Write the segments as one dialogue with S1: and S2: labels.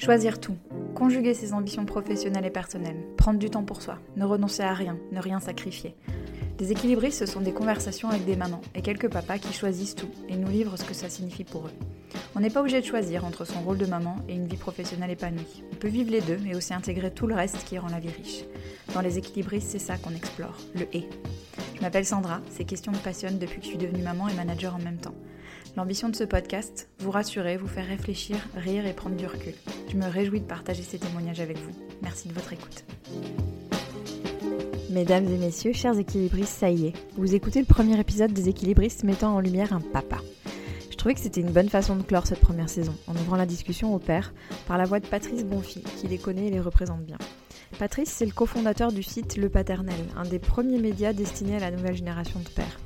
S1: Choisir tout, conjuguer ses ambitions professionnelles et personnelles, prendre du temps pour soi, ne renoncer à rien, ne rien sacrifier. Des équilibristes, ce sont des conversations avec des mamans et quelques papas qui choisissent tout et nous livrent ce que ça signifie pour eux. On n'est pas obligé de choisir entre son rôle de maman et une vie professionnelle épanouie. On peut vivre les deux, mais aussi intégrer tout le reste qui rend la vie riche. Dans les équilibristes, c'est ça qu'on explore, le et. Je m'appelle Sandra, ces questions me passionnent depuis que je suis devenue maman et manager en même temps. L'ambition de ce podcast, vous rassurer, vous faire réfléchir, rire et prendre du recul. Je me réjouis de partager ces témoignages avec vous. Merci de votre écoute. Mesdames et messieurs, chers équilibristes, ça y est. Vous écoutez le premier épisode des équilibristes mettant en lumière un papa. Je trouvais que c'était une bonne façon de clore cette première saison, en ouvrant la discussion au père par la voix de Patrice Bonfi, qui les connaît et les représente bien. Patrice, c'est le cofondateur du site Le Paternel, un des premiers médias destinés à la nouvelle génération de pères.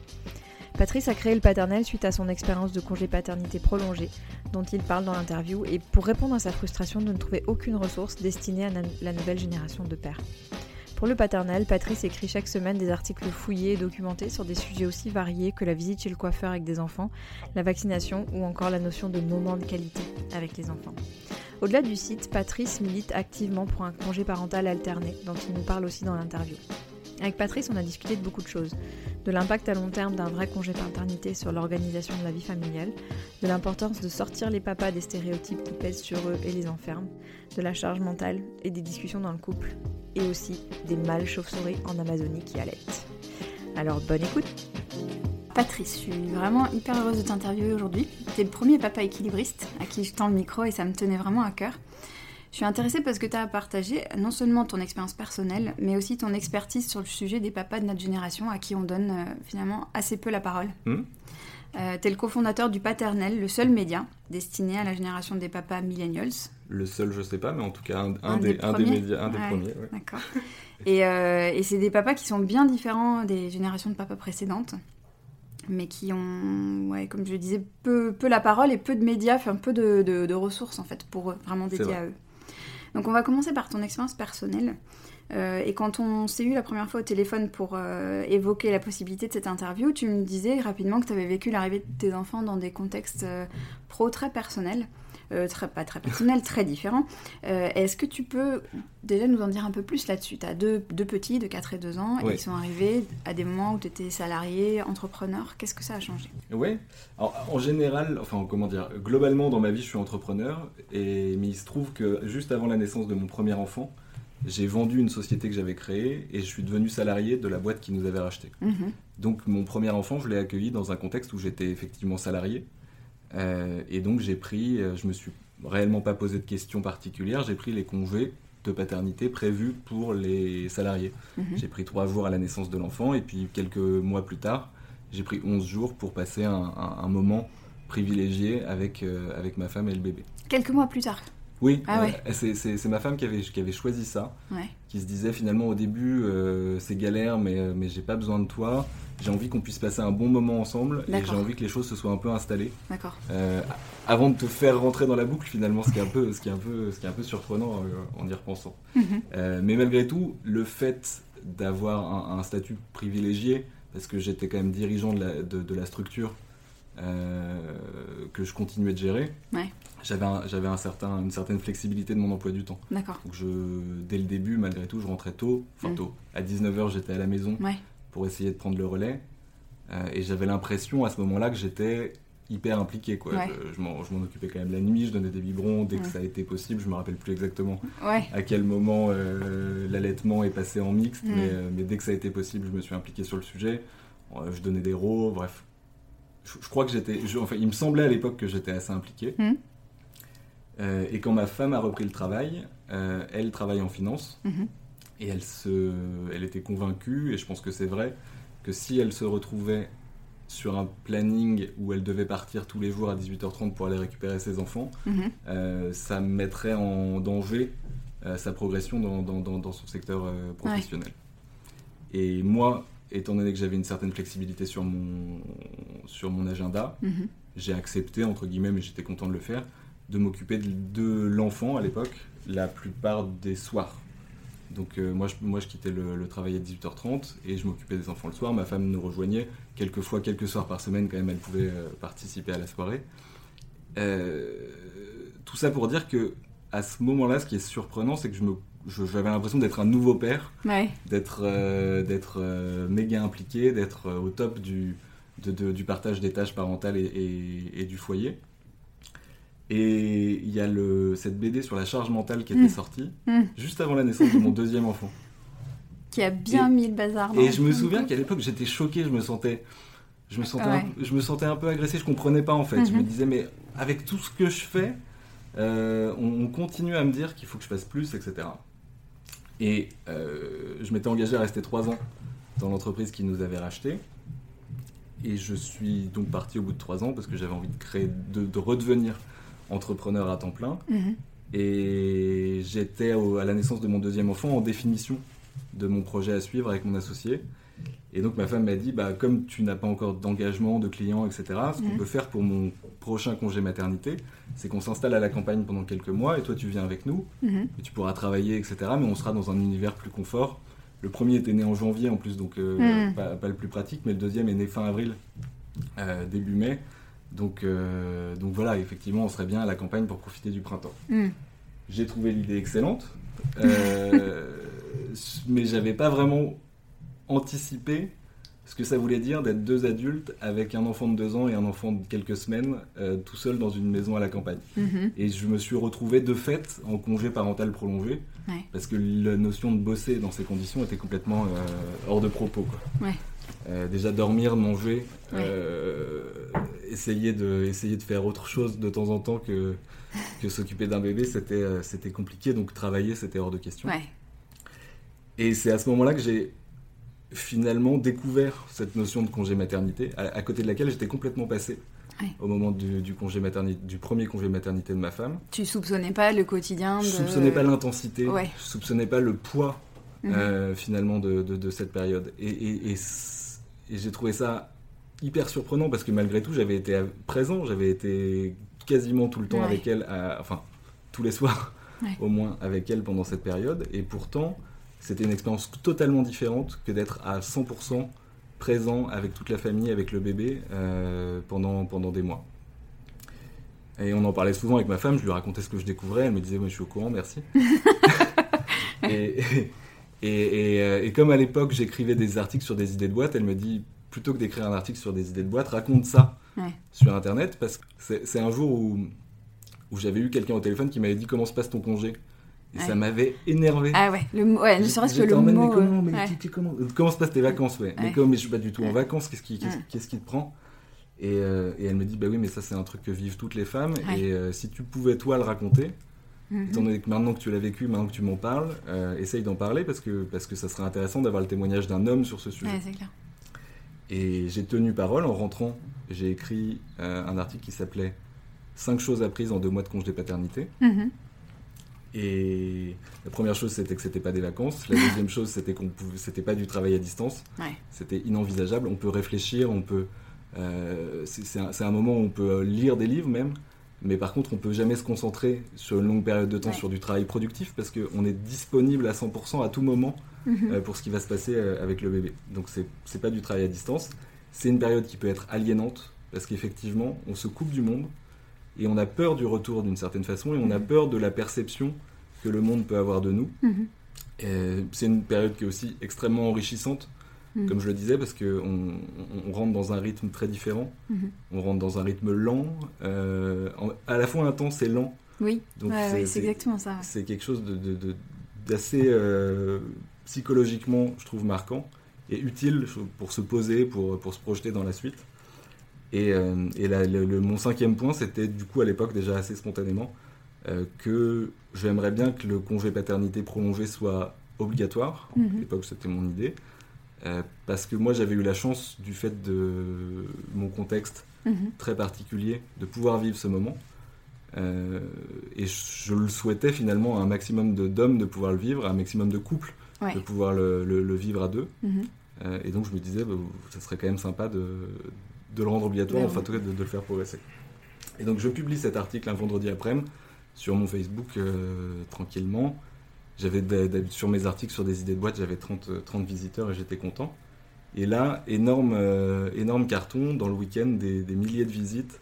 S1: Patrice a créé le paternel suite à son expérience de congé paternité prolongée, dont il parle dans l'interview, et pour répondre à sa frustration de ne trouver aucune ressource destinée à la nouvelle génération de pères. Pour le paternel, Patrice écrit chaque semaine des articles fouillés et documentés sur des sujets aussi variés que la visite chez le coiffeur avec des enfants, la vaccination ou encore la notion de moment de qualité avec les enfants. Au-delà du site, Patrice milite activement pour un congé parental alterné, dont il nous parle aussi dans l'interview. Avec Patrice, on a discuté de beaucoup de choses. De l'impact à long terme d'un vrai congé paternité sur l'organisation de la vie familiale, de l'importance de sortir les papas des stéréotypes qui pèsent sur eux et les enferment, de la charge mentale et des discussions dans le couple, et aussi des chauves-souris en Amazonie qui allaitent. Alors bonne écoute Patrice, je suis vraiment hyper heureuse de t'interviewer aujourd'hui. Tu es le premier papa équilibriste à qui je tends le micro et ça me tenait vraiment à cœur. Je suis intéressée parce que tu as partagé non seulement ton expérience personnelle, mais aussi ton expertise sur le sujet des papas de notre génération à qui on donne euh, finalement assez peu la parole. Hmm. Euh, tu es le cofondateur du Paternel, le seul média destiné à la génération des papas millennials.
S2: Le seul, je sais pas, mais en tout cas un, des, médias, un des premiers.
S1: D'accord. et, euh, et c'est des papas qui sont bien différents des générations de papas précédentes mais qui ont, ouais, comme je le disais, peu, peu la parole et peu de médias, enfin peu de, de, ressources en fait pour vraiment dédier à eux. Donc on va commencer par ton expérience personnelle. Euh, et quand on s'est eu la première fois au téléphone pour euh, évoquer la possibilité de cette interview, tu me disais rapidement que tu avais vécu l'arrivée de tes enfants dans des contextes euh, pro très personnels. Très, pas très personnels, très différents. Est-ce que tu peux déjà nous en dire un peu plus là-dessus? Tu as deux, petits de 4 et 2 ans, et ils sont arrivés à des moments où tu étais salarié, entrepreneur. Qu'est-ce que ça a changé?
S2: Oui, en général, enfin comment dire, globalement dans ma vie je suis entrepreneur, et, mais il se trouve que juste avant la naissance de mon premier enfant, j'ai vendu une société que j'avais créée et je suis devenu salarié de la boîte qui nous avait racheté. Mhm. Donc mon premier enfant, je l'ai accueilli dans un contexte où j'étais effectivement salarié. Euh, et donc j'ai pris, euh, je me suis réellement pas posé de questions particulières, j'ai pris les congés de paternité prévus pour les salariés. Mhm. J'ai pris trois jours à la naissance de l'enfant et puis quelques mois plus tard, j'ai pris 11 jours pour passer un, moment privilégié avec, euh, avec ma femme et le bébé.
S1: Quelques mois plus tard
S2: oui, ah c'est ma femme qui avait, qui avait choisi ça, qui se disait finalement au début euh, c'est galère mais, euh, mais j'ai pas besoin de toi, j'ai envie qu'on puisse passer un bon moment ensemble et j'ai envie que les choses se soient un peu installées.
S1: D'accord.
S2: Euh, avant de te faire rentrer dans la boucle finalement, ce qui est un peu, ce qui est un peu, ce qui est un peu surprenant en y repensant. Mhm. mais malgré tout, le fait d'avoir un, statut privilégié, parce que j'étais quand même dirigeant de la, de la structure que je continuais de gérer,
S1: ouais
S2: j'avais un, j'avais un certain, une certaine flexibilité de mon emploi du temps.
S1: D'accord.
S2: Donc je, dès le début, malgré tout, je rentrais tôt, enfin mm. tôt. À 19h, j'étais à la maison pour essayer de prendre le relais. Euh, et j'avais l'impression à ce moment-là que j'étais hyper impliqué. Quoi. Je, m'en, occupais quand même la nuit, je donnais des biberons dès que ça a été possible. Je me rappelle plus exactement à quel moment euh, l'allaitement est passé en mixte, mm. mais, euh, mais, dès que ça a été possible, je me suis impliqué sur le sujet. je donnais des rots, bref. Je, crois que j'étais. enfin, il me semblait à l'époque que j'étais assez impliqué. Mm. Euh, et quand ma femme a repris le travail, euh, elle travaille en finance. Mhm. Et elle, se, elle était convaincue, et je pense que c'est vrai, que si elle se retrouvait sur un planning où elle devait partir tous les jours à 18h30 pour aller récupérer ses enfants, mhm. euh, ça mettrait en danger sa progression dans, dans, dans, son secteur professionnel. Et moi, étant donné que j'avais une certaine flexibilité sur mon, sur mon agenda, mhm. j'ai accepté, entre guillemets, mais j'étais content de le faire, de m'occuper de, l'enfant à l'époque la plupart des soirs. Donc euh, moi, je, moi, je quittais le, travail à 18h30 et je m'occupais des enfants le soir. Ma femme nous rejoignait quelques fois, quelques soirs par semaine quand même, elle pouvait euh, participer à la soirée. Euh, tout ça pour dire que à ce moment-là, ce qui est surprenant, c'est que je me j'avais l'impression d'être un nouveau père, d'être euh, d'être euh, méga impliqué, d'être euh, au top du, du partage des tâches parentales et, du foyer. Et il y a le, cette BD sur la charge mentale qui était mm. sortie mm. juste avant la naissance de mon deuxième enfant.
S1: Qui a bien mis le bazar.
S2: et je me souviens qu'à l'époque j'étais choqué, je me sentais, je me sentais, un, je me sentais un peu agressé, je comprenais pas en fait. Je me mm-hmm. disais mais avec tout ce que je fais, on, continue à me dire qu'il faut que je fasse plus, etc. Et euh, je m'étais engagé à rester trois ans dans l'entreprise qui nous avait racheté. Et je suis donc parti au bout de trois ans parce que j'avais envie de créer, de, redevenir entrepreneur à temps plein. Mhm. Et j'étais à la naissance de mon deuxième enfant en définition de mon projet à suivre avec mon associé. Et donc ma femme m'a dit, bah, comme tu n'as pas encore d'engagement, de clients, etc., ce qu'on mhm. peut faire pour mon prochain congé maternité, c'est qu'on s'installe à la campagne pendant quelques mois et toi tu viens avec nous, mhm. et tu pourras travailler, etc., mais on sera dans un univers plus confort. Le premier était né en janvier en plus, donc euh, mhm. pas, le plus pratique, mais le deuxième est né fin avril, euh, début mai. Donc, euh, donc voilà, effectivement, on serait bien à la campagne pour profiter du printemps. J'ai trouvé l'idée excellente, mais j'avais pas vraiment anticiper ce que ça voulait dire d'être deux adultes avec un enfant de deux ans et un enfant de quelques semaines euh, tout seul dans une maison à la campagne. Mhm. Et je me suis retrouvé de fait en congé parental prolongé parce que la notion de bosser dans ces conditions était complètement euh, hors de propos. Euh, déjà dormir, manger, essayer, de, essayer de faire autre chose de temps en temps que, que s'occuper d'un bébé, c'était, c'était compliqué. Donc travailler, c'était hors de question. Et c'est à ce moment-là que j'ai finalement découvert cette notion de congé maternité, à, côté de laquelle j'étais complètement passé. Au moment du, congé maternité, du premier congé maternité de ma femme.
S1: Tu soupçonnais pas le quotidien
S2: de... Je soupçonnais pas l'intensité, je soupçonnais pas le poids mhm. euh, finalement de, cette période. Et, j'ai trouvé ça hyper surprenant parce que malgré tout j'avais été présent, j'avais été quasiment tout le temps avec elle, enfin tous les soirs au moins avec elle pendant cette période. Et pourtant, c'était une expérience totalement différente que d'être à 100% présent avec toute la famille, avec le bébé, euh, pendant, pendant des mois. Et on en parlait souvent avec ma femme, je lui racontais ce que je découvrais, elle me disait, moi je suis au courant, merci. et, et, euh, et, comme à l'époque j'écrivais des articles sur des idées de boîte, elle me dit, plutôt que d'écrire un article sur des idées de boîte, raconte ça sur Internet, parce que c'est un jour où, où j'avais eu quelqu'un au téléphone qui m'avait dit, comment se passe ton congé? Et ça m'avait énervé.
S1: Ah ouais, le ouais, ne serait-ce que le mot.
S2: Mais comment, mais comment, comment se passent tes vacances ouais. Mais comme je suis pas du tout en vacances, qu'est-ce qui, qu'est-ce, qui te prend? Et, euh, et, elle me dit, bah oui, mais ça c'est un truc que vivent toutes les femmes. Et euh, si tu pouvais toi le raconter, mm-hmm. étant donné que maintenant que tu l'as vécu, maintenant que tu m'en parles, euh, essaye d'en parler parce que, parce que ça serait intéressant d'avoir le témoignage d'un homme sur ce sujet.
S1: C'est clair.
S2: Et j'ai tenu parole en rentrant. J'ai écrit un article qui s'appelait 5 choses apprises en deux mois de congé paternité. Mm-hmm. Et la première chose, c'était que c'était pas des vacances. La deuxième chose, c'était qu'on pouvait, c'était pas du travail à distance. C'était inenvisageable. On peut réfléchir, on peut. Euh, c'est un, moment où on peut lire des livres même, mais par contre, on peut jamais se concentrer sur une longue période de temps sur du travail productif parce qu'on est disponible à 100% à tout moment mhm. euh, pour ce qui va se passer euh, avec le bébé. Donc c'est pas du travail à distance. C'est une période qui peut être aliénante parce qu'effectivement, on se coupe du monde et on a peur du retour d'une certaine façon et on a mhm. peur de la perception que le monde peut avoir de nous. Mhm. C'est une période qui est aussi extrêmement enrichissante, mhm. comme je le disais, parce qu'on on rentre dans un rythme très différent. On rentre dans un rythme lent, euh, à la fois intense et lent.
S1: Oui, c'est exactement ça.
S2: C'est quelque chose d'assez de, euh, psychologiquement, je trouve, marquant et utile pour se poser, pour, pour se projeter dans la suite. Et, euh, le, mon cinquième point, c'était du coup à l'époque déjà assez spontanément euh, que j'aimerais bien que le congé paternité prolongé soit obligatoire. À mhm. l'époque, c'était mon idée. Euh, parce que moi, j'avais eu la chance, du fait de mon contexte mhm. très particulier, de pouvoir vivre ce moment. et je le souhaitais finalement à un maximum d'hommes de, pouvoir le vivre, à un maximum de couples de pouvoir le, vivre à deux. Mhm. et donc je me disais, bah, ça serait quand même sympa de, de le rendre obligatoire, enfin en tout cas de, le faire progresser. Et donc je publie cet article un vendredi après-midi sur mon Facebook euh, tranquillement. J'avais sur mes articles sur des idées de boîte, j'avais 30, 30 visiteurs et j'étais content. Et là, énorme, euh, énorme carton dans le week-end, des, milliers de visites,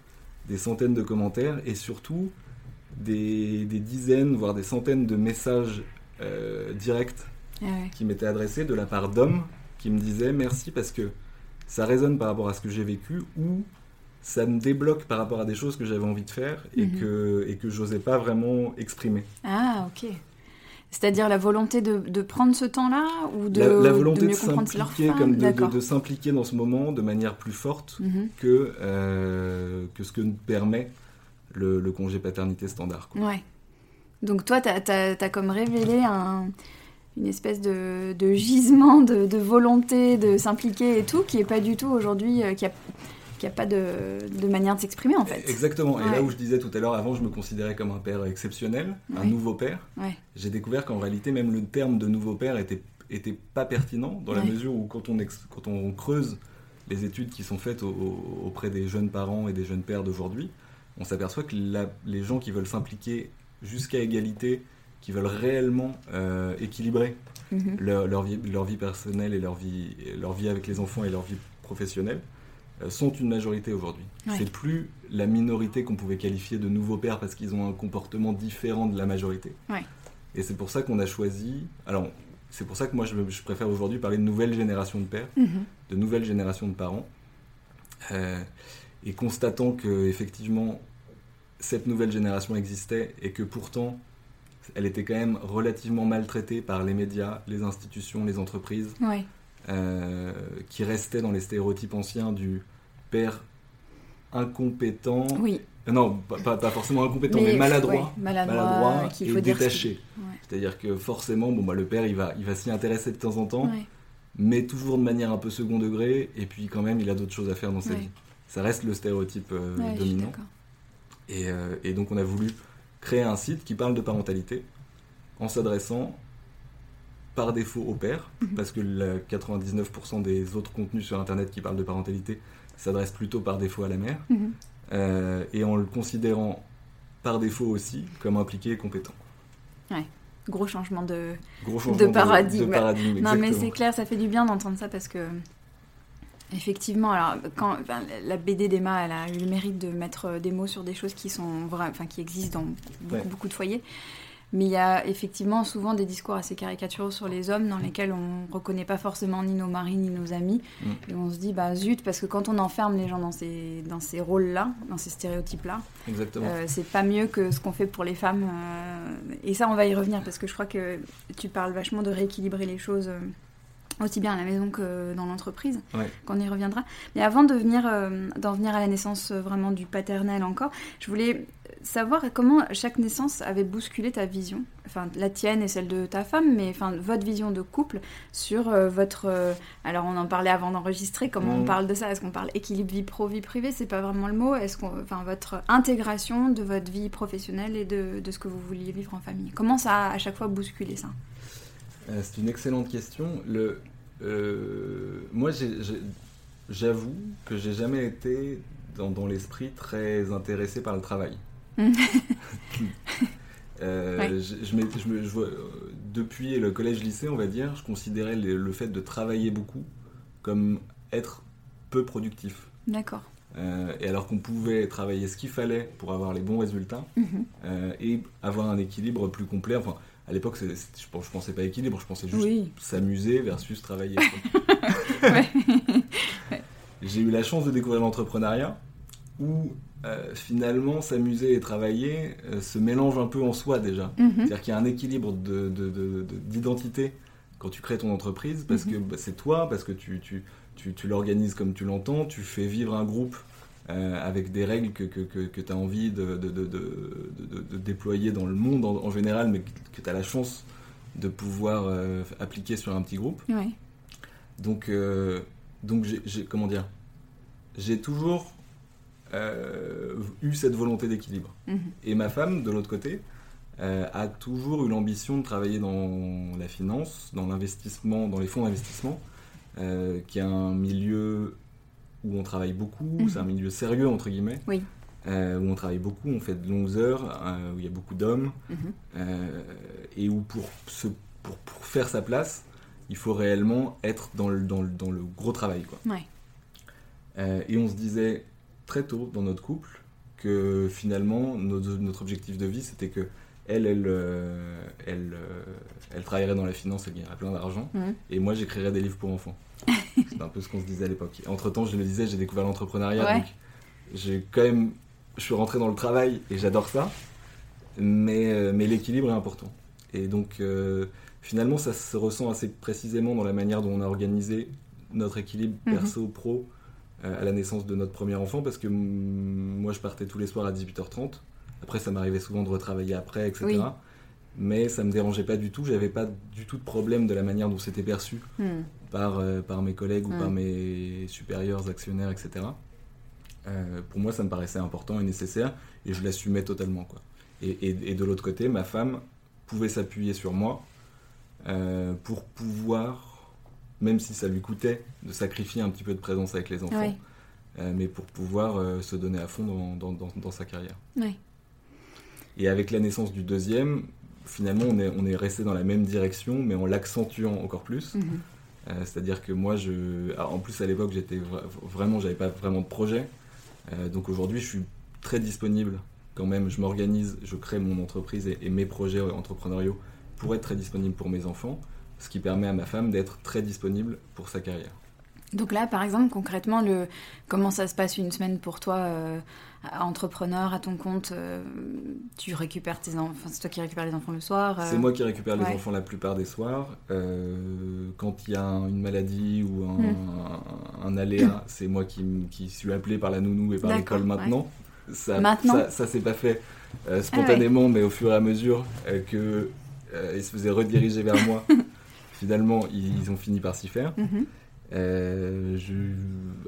S2: des centaines de commentaires et surtout des, dizaines, voire des centaines de messages directs ah qui m'étaient adressés de la part d'hommes qui me disaient merci parce que ça résonne par rapport à ce que j'ai vécu ou ça me débloque par rapport à des choses que j'avais envie de faire et mhm. que, et que j'osais pas vraiment exprimer.
S1: Ah, ok. C'est-à-dire la volonté de, de prendre ce temps-là ou de,
S2: la, volonté de, s'impliquer comme de, s'impliquer dans ce moment de manière plus forte mhm. que, euh, que ce que nous permet le, le congé paternité standard.
S1: Quoi. Ouais. Donc toi, tu as, as, comme révélé un, une espèce de, de gisement de, volonté de s'impliquer et tout, qui est pas du tout aujourd'hui, euh, qui a n'y a pas de, manière de s'exprimer en fait.
S2: Exactement. Et là où je disais tout à l'heure, avant je me considérais comme un père exceptionnel, un nouveau père, j'ai découvert qu'en réalité même le terme de nouveau père était, était pas pertinent dans la mesure où quand on, quand on creuse les études qui sont faites auprès des jeunes parents et des jeunes pères d'aujourd'hui, on s'aperçoit que les gens qui veulent s'impliquer jusqu'à égalité, qui veulent réellement euh, équilibrer mhm. leur, leur, vie, leur vie personnelle et leur vie, leur vie avec les enfants et leur vie professionnelle, euh, sont une majorité aujourd'hui. C'est plus la minorité qu'on pouvait qualifier de nouveaux pères parce qu'ils ont un comportement différent de la majorité. Et c'est pour ça qu'on a choisi. Alors, c'est pour ça que moi je, préfère aujourd'hui parler de nouvelle génération de pères, mhm. de nouvelle génération de parents. Euh, et constatant que effectivement cette nouvelle génération existait et que pourtant elle était quand même relativement maltraitée par les médias, les institutions, les entreprises. Euh, qui restait dans les stéréotypes anciens du père incompétent.
S1: Oui.
S2: Euh, non, pas, forcément incompétent, mais, maladroit, maladroit, et détaché. C'est-à-dire que forcément, bon, bah, le père, il va, il va s'y intéresser de temps en temps, mais toujours de manière un peu second degré, et puis quand même, il a d'autres choses à faire dans sa vie. Ça reste le stéréotype euh, dominant. Et, et, donc, on a voulu créer un site qui parle de parentalité en s'adressant par défaut au père, mhm. parce que 99% des autres contenus sur Internet qui parlent de parentalité s'adressent plutôt par défaut à la mère, mhm. euh, et en le considérant par défaut aussi comme impliqué et compétent.
S1: Ouais. Gros changement de, de paradigme. non, mais c'est clair, ça fait du bien d'entendre ça parce que, effectivement, alors, quand la BD d'Emma, elle a eu le mérite de mettre des mots sur des choses qui, sont enfin, qui existent dans beaucoup, beaucoup de foyers. Mais il y a effectivement souvent des discours assez caricaturaux sur les hommes dans lesquels on ne reconnaît pas forcément ni nos maris ni nos amis. Mm. Et on se dit, bah zut, parce que quand on enferme les gens dans ces, dans ces rôles-là, dans ces stéréotypes-là, euh, c'est pas mieux que ce qu'on fait pour les femmes. Euh, et ça, on va y revenir parce que je crois que tu parles vachement de rééquilibrer les choses. Euh, aussi bien à la maison que dans l'entreprise, qu'on y reviendra. Mais avant de venir, euh, d'en venir à la naissance euh, vraiment du paternel encore, je voulais savoir comment chaque naissance avait bousculé ta vision, enfin la tienne et celle de ta femme, mais enfin votre vision de couple sur euh, votre. alors on en parlait avant d'enregistrer, comment on mm. parle de ça? Est-ce qu'on parle équilibre vie pro vie privée? C'est pas vraiment le mot. Est-ce qu'on, enfin votre intégration de votre vie professionnelle et de, de ce que vous vouliez vivre en famille? Comment ça a à chaque fois bousculé ça?
S2: C'est une excellente question. Le, moi, j'avoue que j'ai jamais été dans, l'esprit très intéressé par le travail. Euh, je, depuis le collège-lycée, on va dire, je considérais le, fait de travailler beaucoup comme être peu productif.
S1: D'accord.
S2: Euh, et alors qu'on pouvait travailler ce qu'il fallait pour avoir les bons résultats mhm. et avoir un équilibre plus complet. Enfin, à l'époque, je, je pensais pas équilibre, je pensais juste s'amuser versus travailler. J'ai eu la chance de découvrir l'entrepreneuriat où euh, finalement s'amuser et travailler euh, se mélangent un peu en soi déjà. Mhm. C'est-à-dire qu'il y a un équilibre d'identité de, de, quand tu crées ton entreprise parce mhm. que bah, c'est toi, parce que tu, tu, tu, tu l'organises comme tu l'entends, tu fais vivre un groupe euh, avec des règles que, que, que, tu as envie de, de, de, de, déployer dans le monde en, général, mais que tu as la chance de pouvoir euh, appliquer sur un petit groupe. Donc, euh, donc j'ai, comment dire, j'ai toujours eu cette volonté d'équilibre. Mhm. Et ma femme, de l'autre côté, a toujours eu l'ambition de travailler dans la finance, dans l'investissement, dans les fonds d'investissement, qui est un milieu où on travaille beaucoup, mhm. c'est un milieu sérieux entre guillemets,
S1: oui.
S2: euh, où on travaille beaucoup, on fait de longues heures, euh, où il y a beaucoup d'hommes, mhm. euh, et où pour, se, pour, pour, faire sa place, il faut réellement être dans le, dans le, dans le gros travail. Quoi.
S1: Ouais.
S2: Et on se disait très tôt dans notre couple que finalement, notre, objectif de vie, c'était que elle, elle, elle, elle, travaillerait dans la finance, elle gagnerait plein d'argent, mhm. et moi, j'écrirais des livres pour enfants. C'est un peu ce qu'on se disait à l'époque. Entre temps, je le disais, j'ai découvert l'entrepreneuriat, donc j'ai quand même, je suis rentré dans le travail et j'adore ça, mais, mais l'équilibre est important. Et donc, finalement, ça se ressent assez précisément dans la manière dont on a organisé notre équilibre mhm. perso-pro euh, à la naissance de notre premier enfant, parce que moi, je partais tous les soirs à 18h30. Après, ça m'arrivait souvent de retravailler après, etc. Mais ça me dérangeait pas du tout. J'avais pas du tout de problème de la manière dont c'était perçu hmm. par, euh, par mes collègues ou par hmm. mes supérieurs, actionnaires, etc. Euh, pour moi, ça me paraissait important et nécessaire, et je l'assumais totalement. Quoi. Et, et de l'autre côté, ma femme pouvait s'appuyer sur moi euh, pour pouvoir, même si ça lui coûtait de sacrifier un petit peu de présence avec les enfants, euh, mais pour pouvoir se donner à fond dans, dans, sa carrière. Et avec la naissance du deuxième, finalement, on est, on est resté dans la même direction, mais en l'accentuant encore plus. Mhm. C'est-à-dire que moi, je, en plus à l'époque, j'étais vraiment, j'avais pas vraiment de projet. donc aujourd'hui, je suis très disponible quand même. Je m'organise, je crée mon entreprise et mes projets entrepreneuriaux pour être très disponible pour mes enfants, ce qui permet à ma femme d'être très disponible pour sa carrière.
S1: Donc là, par exemple, concrètement, le... comment ça se passe une semaine pour toi, euh, entrepreneur à ton compte euh, Tu récupères tes enfants, c'est toi qui récupères les enfants le soir
S2: euh? C'est moi qui récupère les enfants la plupart des soirs. quand il y a une maladie ou un, hmm. aléa, c'est moi qui, qui, suis appelé par la nounou et par l'école maintenant. Ça,
S1: maintenant.
S2: Ça, s'est pas fait spontanément, mais au fur et à mesure que euh, ils se faisaient rediriger vers moi. Finalement, ils, ont fini par s'y faire. Mhm. Euh,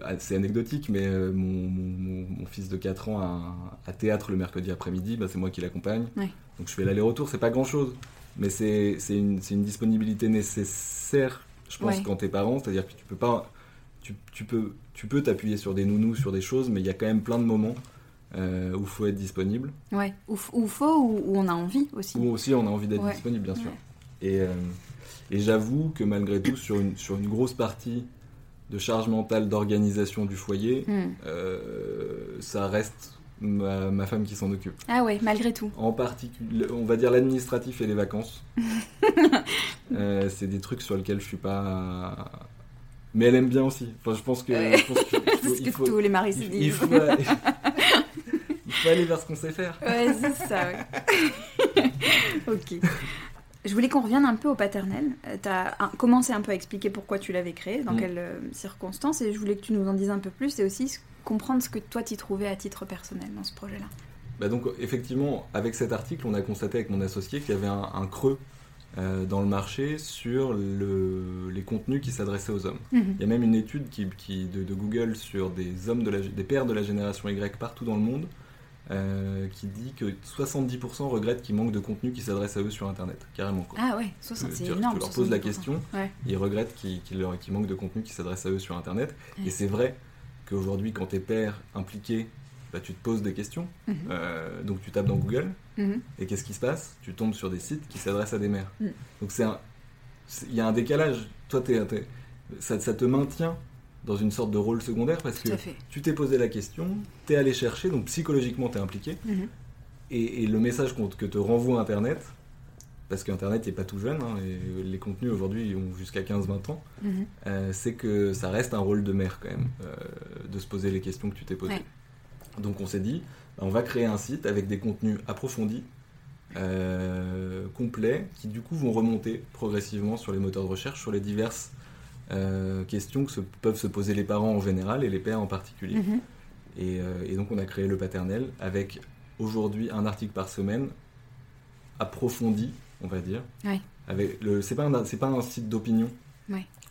S2: ah, c'est anecdotique, mais euh, mon, fils de 4 ans a, a théâtre le mercredi après-midi, bah, c'est moi qui l'accompagne. Donc je fais l'aller-retour, c'est pas grand-chose, mais c'est une, une, disponibilité nécessaire, je pense, quand t'es parent, c'est-à-dire que tu peux pas... Tu, tu peux tu peux t'appuyer sur des nounous, sur des choses, mais il y a quand même plein de moments euh, où il faut être disponible.
S1: Ouais, où faut, où, on a envie aussi.
S2: Où aussi on a envie d'être disponible, bien sûr. Et, euh, et j'avoue que malgré tout, sur une, sur une grosse partie de charge mentale d'organisation du foyer, hmm. euh, ça reste ma, ma, femme qui s'en occupe.
S1: Ah ouais, malgré tout.
S2: En particulier, on va dire l'administratif et les vacances. c'est des trucs sur lesquels je suis pas mais elle aime bien aussi. Enfin, je pense que. Je pense que,
S1: il faut, que tous les maris
S2: il, faut, faut aller vers ce qu'on sait faire.
S1: Ouais, c'est ça, ok. Je voulais qu'on revienne un peu au paternel. Euh, tu as commencé un peu à expliquer pourquoi tu l'avais créé, dans mm. quelles euh, circonstances, et je voulais que tu nous en dises un peu plus, et aussi comprendre ce que toi t'y trouvais à titre personnel dans ce projet-là.
S2: Bah donc effectivement, avec cet article, on a constaté avec mon associé qu'il y avait un, creux euh, dans le marché sur le, les contenus qui s'adressaient aux hommes. Mm-hmm. Il y a même une étude qui, qui de, de, Google sur des hommes de la, des pères de la génération Y partout dans le monde euh, qui dit que 70% regrettent qu'il manque de contenu qui s'adresse à eux sur Internet, carrément. Quoi.
S1: Ah ouais, 60, c'est énorme.
S2: Tu leur poses la question, ils regrettent qu'il manque de contenu qui s'adresse à eux sur Internet. Et c'est vrai qu'aujourd'hui, quand tu es père impliqué, bah, tu te poses des questions. Mhm. Euh, donc tu tapes dans Google, mhm. et qu'est-ce qui se passe? Tu tombes sur des sites qui s'adressent à des mères. Mhm. Donc c'est il y a un décalage. Toi, ça, ça te maintient dans une sorte de rôle secondaire parce que tu t'es posé la question, tu es allé chercher, donc psychologiquement tu es impliqué. Mhm. Et, le message que te renvoie Internet, parce qu'Internet n'est pas tout jeune, hein, et les contenus aujourd'hui ont jusqu'à 15-20 ans, mhm. euh, c'est que ça reste un rôle de mère quand même, euh, de se poser les questions que tu t'es posées. Donc on s'est dit, bah, on va créer un site avec des contenus approfondis, euh, complets, qui du coup vont remonter progressivement sur les moteurs de recherche, sur les diverses euh, questions que se, peuvent se poser les parents en général et les pères en particulier. Mhm. Euh, et, donc on a créé le paternel avec aujourd'hui un article par semaine approfondi, on va dire. Avec le, c'est pas un, c'est pas un site d'opinion.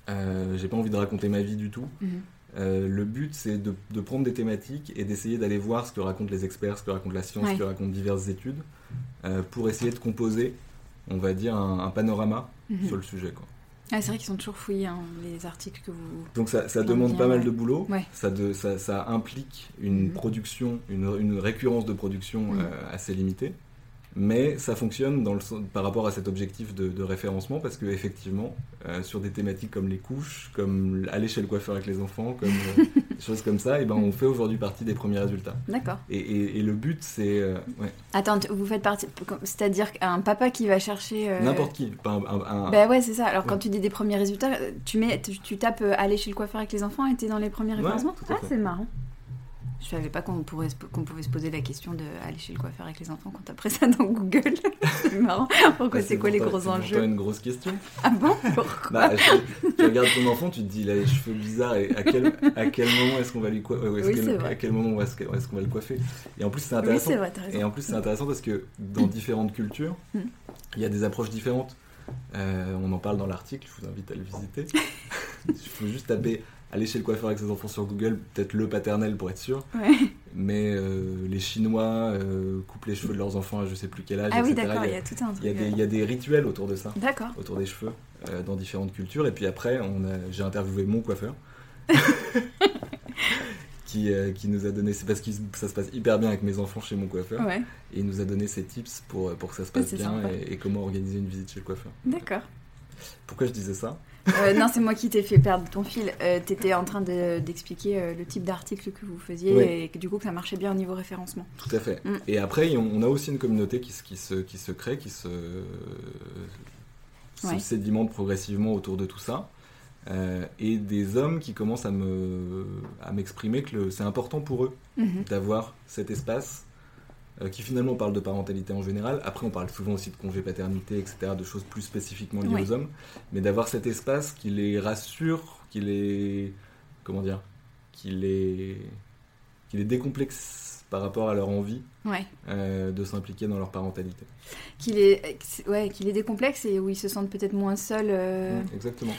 S2: Euh, j'ai pas envie de raconter ma vie du tout. Mhm. le but, c'est de, prendre des thématiques et d'essayer d'aller voir ce que racontent les experts, ce que raconte la science, ce que racontent diverses études, pour essayer de composer, on va dire, un, panorama mhm. sur le sujet. Quoi.
S1: Ah, c'est vrai qu'ils sont toujours fouillés, hein, les articles que vous.
S2: Donc ça, demande pas mal de boulot. Ça, ça, implique une mm. production, une, récurrence de production mm. euh, assez limitée. Mais ça fonctionne dans le, par rapport à cet objectif de, référencement parce que effectivement, euh, sur des thématiques comme les couches, comme aller chez le coiffeur avec les enfants, comme euh, des choses comme ça, et eh ben on fait aujourd'hui partie des premiers résultats.
S1: D'accord.
S2: Et, le but c'est. Euh,
S1: Attends, vous faites partie, c'est-à-dire un papa qui va chercher.
S2: N'importe qui. Un,
S1: un, Ben ouais, c'est ça. Alors quand tu dis des premiers résultats, tu mets, tu, tapes aller chez le coiffeur avec les enfants et t'es dans les premiers référencements? ah, c'est marrant. Je savais pas qu'on pourrait qu'on pouvait se poser la question d'aller chez le coiffeur avec les enfants quand après ça dans Google. c'est marrant. Pourquoi bah, c'est quoi les gros enjeux
S2: C'est une grosse question.
S1: Ah bon?
S2: Pourquoi? Bah, Tu regardes ton enfant, tu te dis il a les cheveux bizarres et à quel, à quel moment est-ce qu'on va lui coiffer oui, À quel moment est-ce qu'on va le coiffer? Et en plus c'est intéressant.
S1: Oui, vrai,
S2: et en plus c'est intéressant parce que dans différentes cultures, hmm. il y a des approches différentes. Euh, on en parle dans l'article, je vous invite à le visiter. Il faut juste taper aller chez le coiffeur avec ses enfants sur Google, peut-être le paternel pour être sûr. Mais euh, les Chinois euh, coupent les cheveux de leurs enfants à je sais plus quel âge.
S1: Ah oui, d'accord, il y a tout un truc.
S2: Il y, a des rituels autour de ça.
S1: D'accord.
S2: Autour des cheveux, euh, dans différentes cultures. Et puis après, j'ai interviewé mon coiffeur. qui, qui, nous a donné, c'est parce que ça se passe hyper bien avec mes enfants chez mon coiffeur, et il nous a donné ses tips pour, pour que ça se passe bien et, et, comment organiser une visite chez le coiffeur.
S1: D'accord.
S2: Pourquoi je disais ça?
S1: Euh, non, c'est moi qui t'ai fait perdre ton fil. Euh, tu étais en train d'expliquer euh, le type d'article que vous faisiez et que du coup que ça marchait bien au niveau référencement.
S2: Tout à fait. Mm. Et après, on, a aussi une communauté qui, qui, se, qui se crée, qui se, sédimente progressivement autour de tout ça. et des hommes qui commencent à m'exprimer à que c'est important pour eux mm-hmm. d'avoir cet espace euh, qui finalement parle de parentalité en général. Après, on parle souvent aussi de congé paternité, etc., de choses plus spécifiquement liées aux hommes. Mais d'avoir cet espace qui les rassure, qui les. Comment dire Qui les. qui les décomplexe par rapport à leur envie euh, de s'impliquer dans leur parentalité.
S1: Qui les, ouais, qui les décomplexe et où ils se sentent peut-être moins seuls. Euh.
S2: Exactement.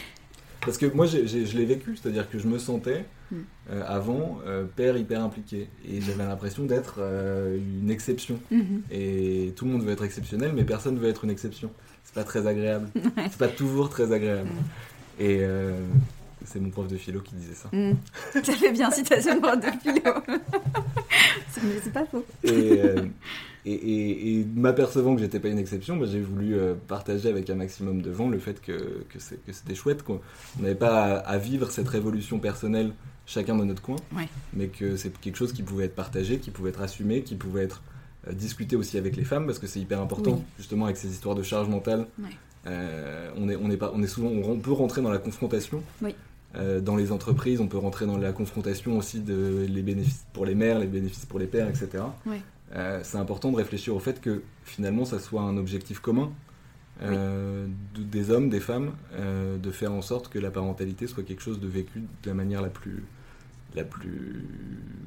S2: Parce que moi, je l'ai vécu, c'est-à-dire que je me sentais hmm. euh, avant euh, père hyper impliqué. Et j'avais l'impression d'être euh, une exception. Hmm. Et tout le monde veut être exceptionnel, mais personne veut être une exception. C'est pas très agréable. C'est pas toujours très agréable. Et c'est mon prof de philo qui disait ça.
S1: Ça fait bien citation de prof de philo. c'est pas faux.
S2: Et, et, m'apercevant que j'étais pas une exception, bah, j'ai voulu euh, partager avec un maximum de gens le fait que, que c'était chouette, qu'on n'avait pas à, vivre cette révolution personnelle chacun dans notre coin, mais que c'est quelque chose qui pouvait être partagé, qui pouvait être assumé, qui pouvait être euh, discuté aussi avec les femmes, parce que c'est hyper important, justement, avec ces histoires de charge mentale. Euh, on, est, on, est pas, on est souvent, on peut rentrer dans la confrontation. Dans les entreprises, on peut rentrer dans la confrontation aussi de les bénéfices pour les mères, les bénéfices pour les pères, etc. Euh, c'est important de réfléchir au fait que finalement ça soit un objectif commun euh, des hommes, des femmes, euh, de faire en sorte que la parentalité soit quelque chose de vécu de la manière la plus la plus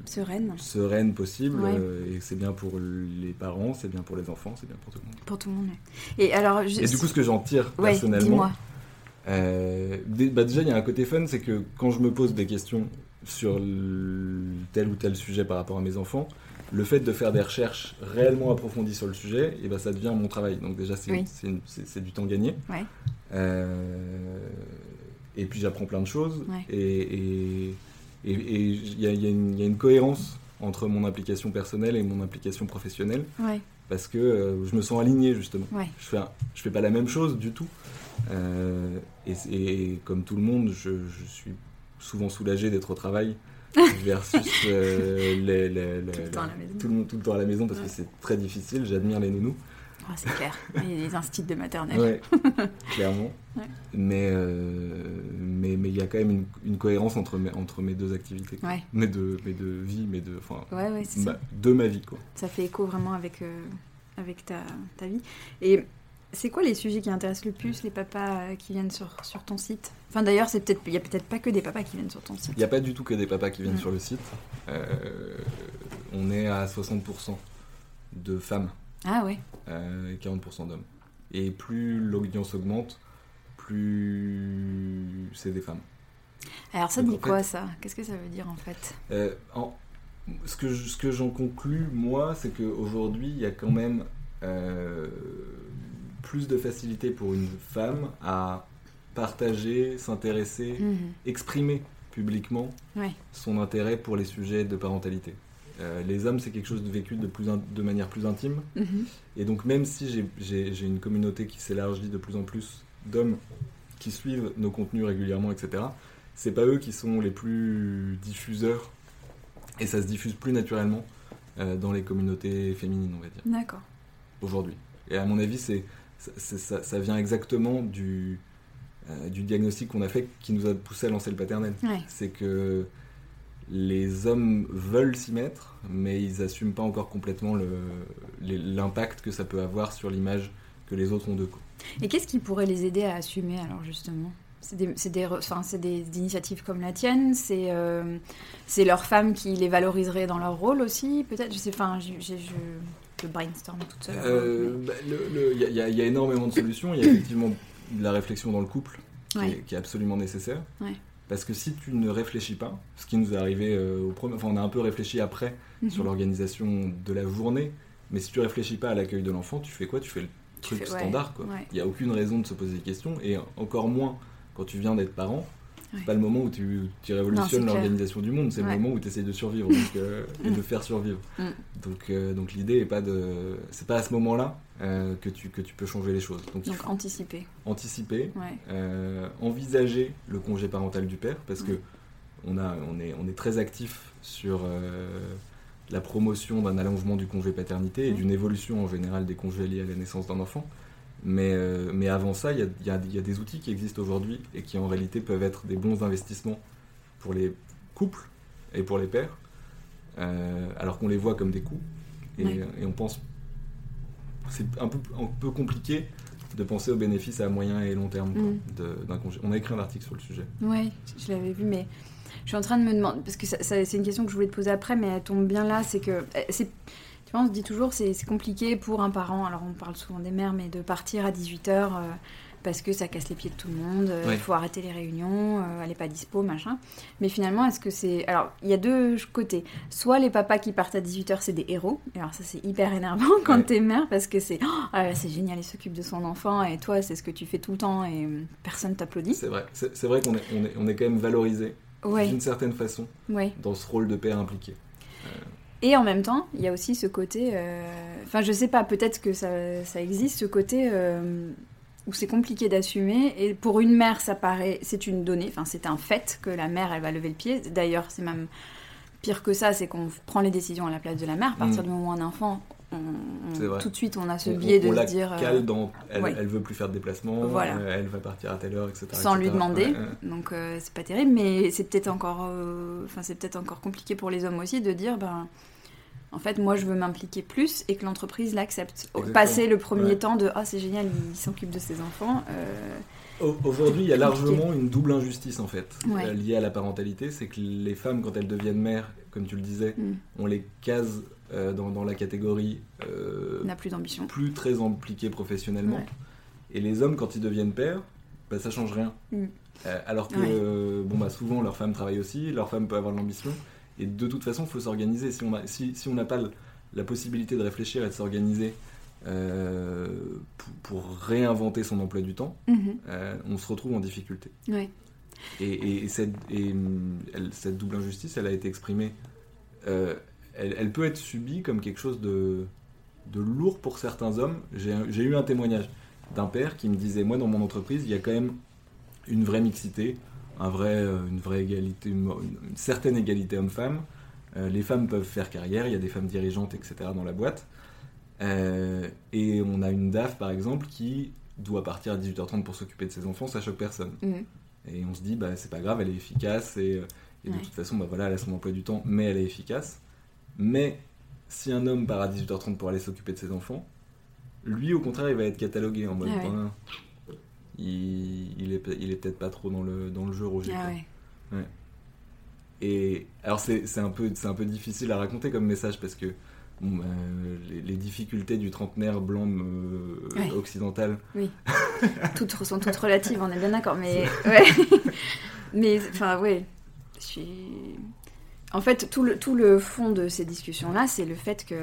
S1: sereine,
S2: sereine possible et c'est bien pour les parents, c'est bien pour les enfants, c'est bien pour tout le monde.
S1: Pour tout le monde. Et alors
S2: et du coup ce que j'en tire personnellement, bah déjà il y a un côté fun, c'est que quand je me pose des questions sur tel ou tel sujet par rapport à mes enfants, le fait de faire des recherches réellement approfondies sur le sujet, et ben ça devient mon travail. Donc déjà, c'est du temps gagné. Euh, et puis j'apprends plein de choses. Et il y, a une cohérence entre mon implication personnelle et mon implication professionnelle. Parce que euh, je me sens aligné, justement. Je fais, je fais pas la même chose du tout. Euh, et, comme tout le monde, je, je suis souvent soulagé d'être au travail versus euh, tout, le temps tout, le temps à la maison parce que c'est très difficile. J'admire les nounous.
S1: Ah, c'est clair, des instituts de maternelle.
S2: Ouais, clairement. Mais euh, mais mais il y a quand même une, cohérence entre mes, entre mes deux activités, mes, deux, mes deux vies, mes deux, enfin, de ma vie. Quoi.
S1: Ça fait écho vraiment avec, euh, avec ta, ta vie. Et c'est quoi les sujets qui intéressent le plus les papas qui viennent sur, sur ton site Enfin d'ailleurs, c'est peut-être il y a peut-être pas que des papas qui viennent sur ton site.
S2: Il n'y a pas du tout que des papas qui viennent sur le site. Euh, on est à 60% de femmes.
S1: Ah ouais.
S2: Euh, et 40% d'hommes. Et plus l'audience augmente, plus c'est des femmes.
S1: Alors ça dit quoi ça? Qu'est-ce que ça veut dire en fait?
S2: Euh, Ce que, ce que j'en conclus, moi, c'est qu'aujourd'hui, il y a quand même plus de facilité pour une femme à partager, s'intéresser, mhm. exprimer publiquement son intérêt pour les sujets de parentalité. les hommes, c'est quelque chose de vécu de, plus de manière plus intime. Mhm. Et donc, même si j'ai une communauté qui s'élargit de plus en plus d'hommes qui suivent nos contenus régulièrement, etc., c'est pas eux qui sont les plus diffuseurs. Et ça se diffuse plus naturellement dans les communautés féminines, on va dire.
S1: D'accord.
S2: Aujourd'hui. Et à mon avis, c'est ça, vient exactement du, euh, du diagnostic qu'on a fait qui nous a poussé à lancer le paternel. C'est que les hommes veulent s'y mettre, mais ils n'assument pas encore complètement l'impact que ça peut avoir sur l'image que les autres ont d'eux.
S1: Et qu'est-ce qui pourrait les aider à assumer alors justement? C'est des, des, enfin, des, initiatives comme la tienne, c'est euh, leurs femmes qui les valoriseraient dans leur rôle aussi, peut-être? Je sais, enfin, je, je, je brainstorm toute seule.
S2: Euh, bah, il y, a énormément de solutions. Il y a effectivement de la réflexion dans le couple qui, est, absolument nécessaire. Parce que si tu ne réfléchis pas, ce qui nous est arrivé euh, au premier, enfin on a un peu réfléchi après mhm. sur l'organisation de la journée, mais si tu réfléchis pas à l'accueil de l'enfant, tu fais quoi? Tu fais le truc standard. Il n'y a aucune raison de se poser des questions, et encore moins quand tu viens d'être parent. C'est pas le moment où tu, tu révolutionnes l'organisation du monde, c'est le moment où tu essayes de survivre euh, et de faire survivre. Mm. Donc, euh, donc l'idée est pas de. C'est pas à ce moment-là euh, que, tu, que tu peux changer les choses.
S1: Donc, anticiper.
S2: Anticiper, envisager le congé parental du père, parce que on, a, on, est, on est très actif sur la promotion d'un allongement du congé paternité et d'une évolution en général des congés liés à la naissance d'un enfant. Mais, euh, mais avant ça, il y, y a, des outils qui existent aujourd'hui et qui en réalité peuvent être des bons investissements pour les couples et pour les pères, euh, alors qu'on les voit comme des coûts. Et, et on pense. C'est un peu, un peu compliqué de penser aux bénéfices à moyen et long terme mm. d'un congé. On a écrit un article sur le sujet.
S1: Oui, je l'avais vu, mais je suis en train de me demander, parce que c'est une question que je voulais te poser après, mais elle tombe bien là, c'est que c'est tu vois, on se dit toujours c'est c'est compliqué pour un parent, alors on parle souvent des mères, mais de partir à 18h euh, parce que ça casse les pieds de tout le monde, euh, il faut arrêter les réunions, euh, elle n'est pas dispo, machin. Mais finalement, est-ce que c'est... Alors, il y a deux côtés. Soit les papas qui partent à 18h, c'est des héros. Alors ça, c'est hyper énervant quand t'es mère, parce que c'est... Oh, ah c'est génial, il s'occupe de son enfant, et toi, c'est ce que tu fais tout le temps, et personne t'applaudit.
S2: C'est vrai, c'est vrai qu'on est, on est, on est, quand même valorisé, d'une certaine façon, dans ce rôle de père impliqué.
S1: Et en même temps, il y a aussi ce côté. Euh, enfin, je sais pas, peut-être que ça, ça, existe, ce côté euh, où c'est compliqué d'assumer. Et pour une mère, ça paraît. C'est une donnée, enfin, c'est un fait que la mère, elle va lever le pied. D'ailleurs, c'est même pire que ça, c'est qu'on prend les décisions à la place de la mère. À partir mm. du moment où un enfant tout de suite, on a ce biais de
S2: se
S1: dire.
S2: Euh, dans, elle, elle, veut plus faire de déplacement, euh, elle va partir à telle heure, etc.
S1: Sans lui demander. Donc euh, c'est pas terrible, mais c'est peut-être encore, enfin c'est peut-être encore compliqué pour les hommes aussi de dire, ben, en fait, moi je veux m'impliquer plus et que l'entreprise l'accepte. Passer le premier temps de, ah c'est génial, il s'occupe de ses enfants.
S2: Aujourd'hui, il y a largement une double injustice en fait liée à la parentalité, c'est que les femmes, quand elles deviennent mères, comme tu le disais, mm. on les case euh, dans, la catégorie
S1: euh, n'a plus d'ambition,
S2: plus très impliqué professionnellement. Et les hommes, quand ils deviennent pères, bah, ça change rien. Mm. Euh, alors que bon, bah, souvent, leur femme travaille aussi, leur femme peut avoir de l'ambition. Et de toute façon, il faut s'organiser. Si on n'a si, si pas la possibilité de réfléchir et de s'organiser pour, réinventer son emploi du temps, mm-hmm. on se retrouve en difficulté. Et, et, cette, et cette, double injustice, elle a été exprimée elle, peut être subie comme quelque chose de, lourd pour certains hommes. J'ai eu un témoignage d'un père qui me disait, moi dans mon entreprise, il y a quand même une vraie mixité, un vrai, euh, une vraie égalité, une, certaine égalité homme-femme. Euh, les femmes peuvent faire carrière, il y a des femmes dirigeantes, etc. dans la boîte. Euh, et on a une DAF, par exemple, qui doit partir à 18h30 pour s'occuper de ses enfants, ça choque personne. Mmh. Et on se dit, bah, c'est pas grave, elle est efficace, et, de toute façon, bah, voilà, elle a son emploi du temps, mais elle est efficace. Mais si un homme part à 18h30 pour aller s'occuper de ses enfants, lui au contraire il va être catalogué en mode ah il, il, est, il est peut-être pas trop dans le, dans le jeu Roger. Ah ouais. Et alors c'est un, peu, un peu difficile à raconter comme message parce que bah, les, difficultés du trentenaire blanc euh, occidental.
S1: Oui. toutes sont toutes relatives, on est bien d'accord. Mais ouais. mais enfin, ouais. Je suis en fait, tout le, tout le fond de ces discussions-là, c'est le fait que.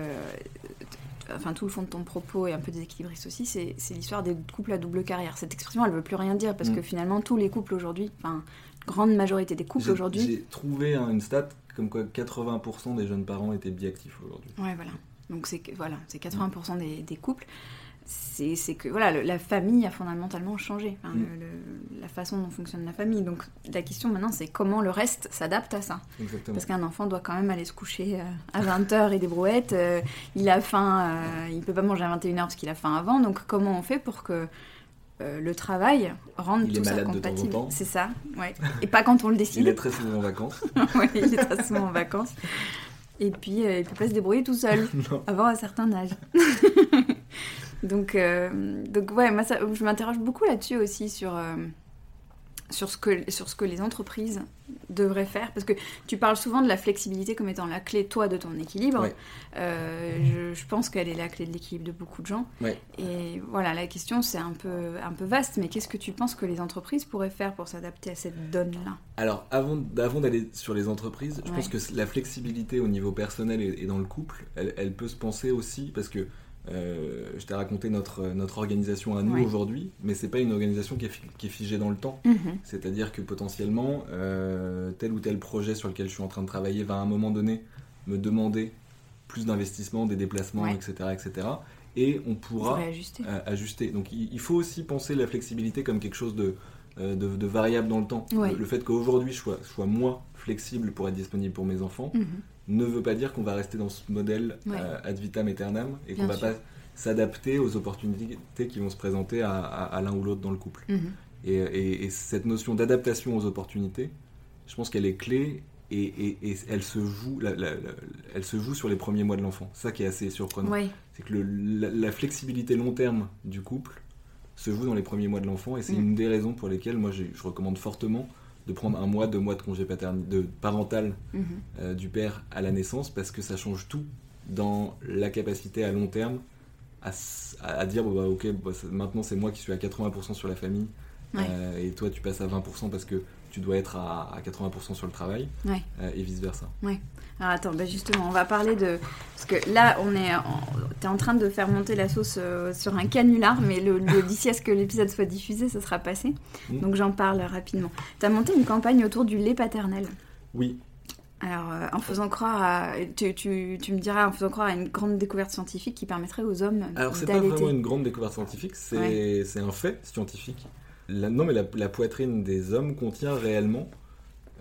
S1: Enfin, tout le fond de ton propos et un peu déséquilibriste aussi, c'est l'histoire des couples à double carrière. Cette expression, elle ne veut plus rien dire parce que mm. finalement, tous les couples aujourd'hui, enfin, grande majorité des couples aujourd'hui.
S2: J'ai trouvé une stat comme quoi 80% des jeunes parents étaient biactifs aujourd'hui.
S1: Ouais, voilà. Donc c'est voilà, c'est 80% des, des, couples. C'est que voilà, la famille a fondamentalement changé, mm. la façon dont fonctionne la famille. Donc la question maintenant, c'est comment le reste s'adapte à ça.
S2: Exactement.
S1: Parce qu'un enfant doit quand même aller se coucher euh, à 20h et des brouettes. Euh, il a faim, euh, il peut pas manger à 21h parce qu'il a faim avant. Donc comment on fait pour que le travail rende tout ça compatible C'est ça, ouais. Et pas quand on le décide.
S2: il est très souvent en vacances.
S1: oui, il est très souvent en vacances. Et puis, euh, il peut pas se débrouiller tout seul avant un certain âge. donc, euh, donc, ouais, moi, ça, je m'interroge beaucoup là-dessus aussi sur, euh, sur, ce que, sur ce que les entreprises devraient faire. Parce que tu parles souvent de la flexibilité comme étant la clé, toi, de ton équilibre. Euh, je, pense qu'elle est la clé de l'équilibre de beaucoup de gens. Et voilà, la question, c'est un peu, un peu vaste, mais qu'est-ce que tu penses que les entreprises pourraient faire pour s'adapter à cette donne-là?
S2: Alors, avant, avant d'aller sur les entreprises, je pense que la flexibilité au niveau personnel et, dans le couple, elle, elle, peut se penser aussi, parce que euh, je t'ai raconté notre, notre organisation à nous aujourd'hui, mais c'est pas une organisation qui est, qui est, figée dans le temps. Mhm. C'est-à-dire que potentiellement, euh, tel ou tel projet sur lequel je suis en train de travailler va à un moment donné me demander plus d'investissement, des déplacements, etc., etc. Et on pourra
S1: euh,
S2: ajuster. Donc il, faut aussi penser la flexibilité comme quelque chose de, de, variable dans le temps. Le, fait qu'aujourd'hui je sois, sois moi flexible pour être disponible pour mes enfants, mhm ne veut pas dire qu'on va rester dans ce modèle euh, ad vitam aeternam et qu'on va pas s'adapter aux opportunités qui vont se présenter à, l'un ou l'autre dans le couple. Mhm. Et, cette notion d'adaptation aux opportunités, je pense qu'elle est clé et, elle, se joue, elle se joue sur les premiers mois de l'enfant. Ça qui est assez surprenant. C'est que la, flexibilité long terme du couple se joue dans les premiers mois de l'enfant et c'est mm. une des raisons pour lesquelles moi je recommande fortement de prendre un mois, deux mois de congé de parental mhm. euh, du père à la naissance parce que ça change tout dans la capacité à long terme à, dire bah, ok bah, maintenant c'est moi qui suis à 80% sur la famille euh, et toi tu passes à 20% parce que tu dois être à, 80% sur le travail euh, et vice versa.
S1: Ouais. Alors attends, bah justement, on va parler de parce que là on est, t'es en train de faire monter la sauce euh, sur un canular, mais le, d'ici à ce que l'épisode soit diffusé, ça sera passé. Mm. Donc j'en parle rapidement. Tu as monté une campagne autour du lait paternel.
S2: Oui.
S1: Alors, euh, en faisant croire à. Tu, tu, tu, me diras, en faisant croire à une grande découverte scientifique qui permettrait aux hommes.
S2: Alors, c'est pas vraiment une grande découverte scientifique, c'est un fait scientifique non, mais la, poitrine des hommes contient réellement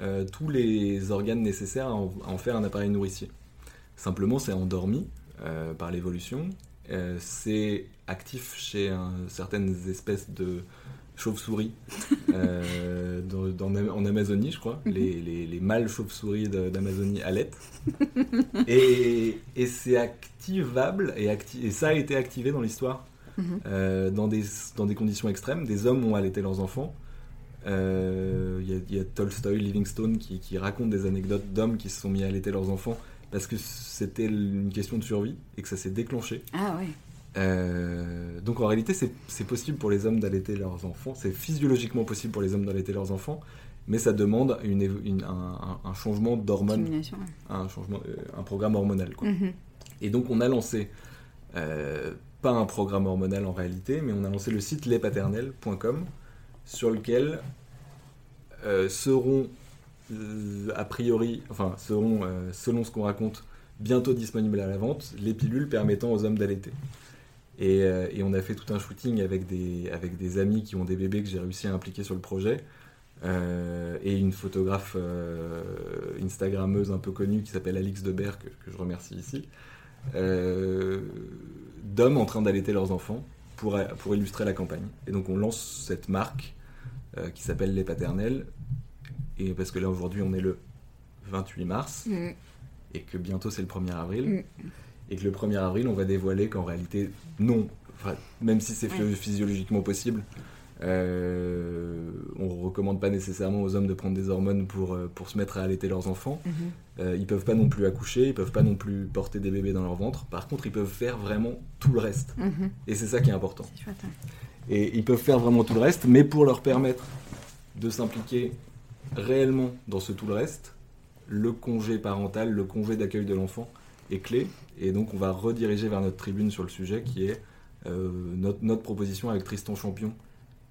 S2: euh, tous les organes nécessaires à en, faire un appareil nourricier. Simplement, c'est endormi euh, par l'évolution. Euh, c'est actif chez certaines espèces de chauves-souris en Amazonie, je crois. Mhm. Les, mâles chauves-souris d'Amazonie allaitent. et, et c'est activable, et, et ça a été activé dans l'histoire Euh, dans, des, dans des conditions extrêmes. Des hommes ont allaité leurs enfants. Il euh, y, a Tolstoy, Livingstone qui, qui racontent des anecdotes d'hommes qui se sont mis à allaiter leurs enfants parce que c'était une question de survie et que ça s'est déclenché.
S1: Ah ouais.
S2: Euh, donc en réalité, c'est possible pour les hommes d'allaiter leurs enfants, c'est physiologiquement possible pour les hommes d'allaiter leurs enfants, mais ça demande une, un, changement d'hormones, un, changement, un programme hormonal. Mhm. Et donc on a lancé pas un programme hormonal en réalité, mais on a lancé le site lespaternel.com sur lequel euh, seront euh, a priori, enfin seront euh, selon ce qu'on raconte bientôt disponibles à la vente les pilules permettant aux hommes d'allaiter. Et, on a fait tout un shooting avec des, avec des amis qui ont des bébés que j'ai réussi à impliquer sur le projet. et une photographe Instagrammeuse un peu connue qui s'appelle Alix Debert, que, je remercie ici, d'hommes en train d'allaiter leurs enfants pour, pour illustrer la campagne. Et donc on lance cette marque euh, qui s'appelle Les Paternels, et parce que là aujourd'hui on est le 28 mars, mm. et que bientôt c'est le 1er avril, mm. et que le 1er avril on va dévoiler qu'en réalité non, même si c'est physiologiquement possible, euh, on recommande pas nécessairement aux hommes de prendre des hormones pour, euh, pour se mettre à allaiter leurs enfants. Mhm. Euh, ils peuvent pas non plus accoucher, ils peuvent pas non plus porter des bébés dans leur ventre. Par contre, ils peuvent faire vraiment tout le reste. Mhm. Et c'est ça qui est important. Et ils peuvent faire vraiment tout le reste, mais pour leur permettre de s'impliquer réellement dans ce tout le reste, le congé parental, le congé d'accueil de l'enfant est clé. Et donc, on va rediriger vers notre tribune sur le sujet qui est notre, notre proposition avec Tristan Champion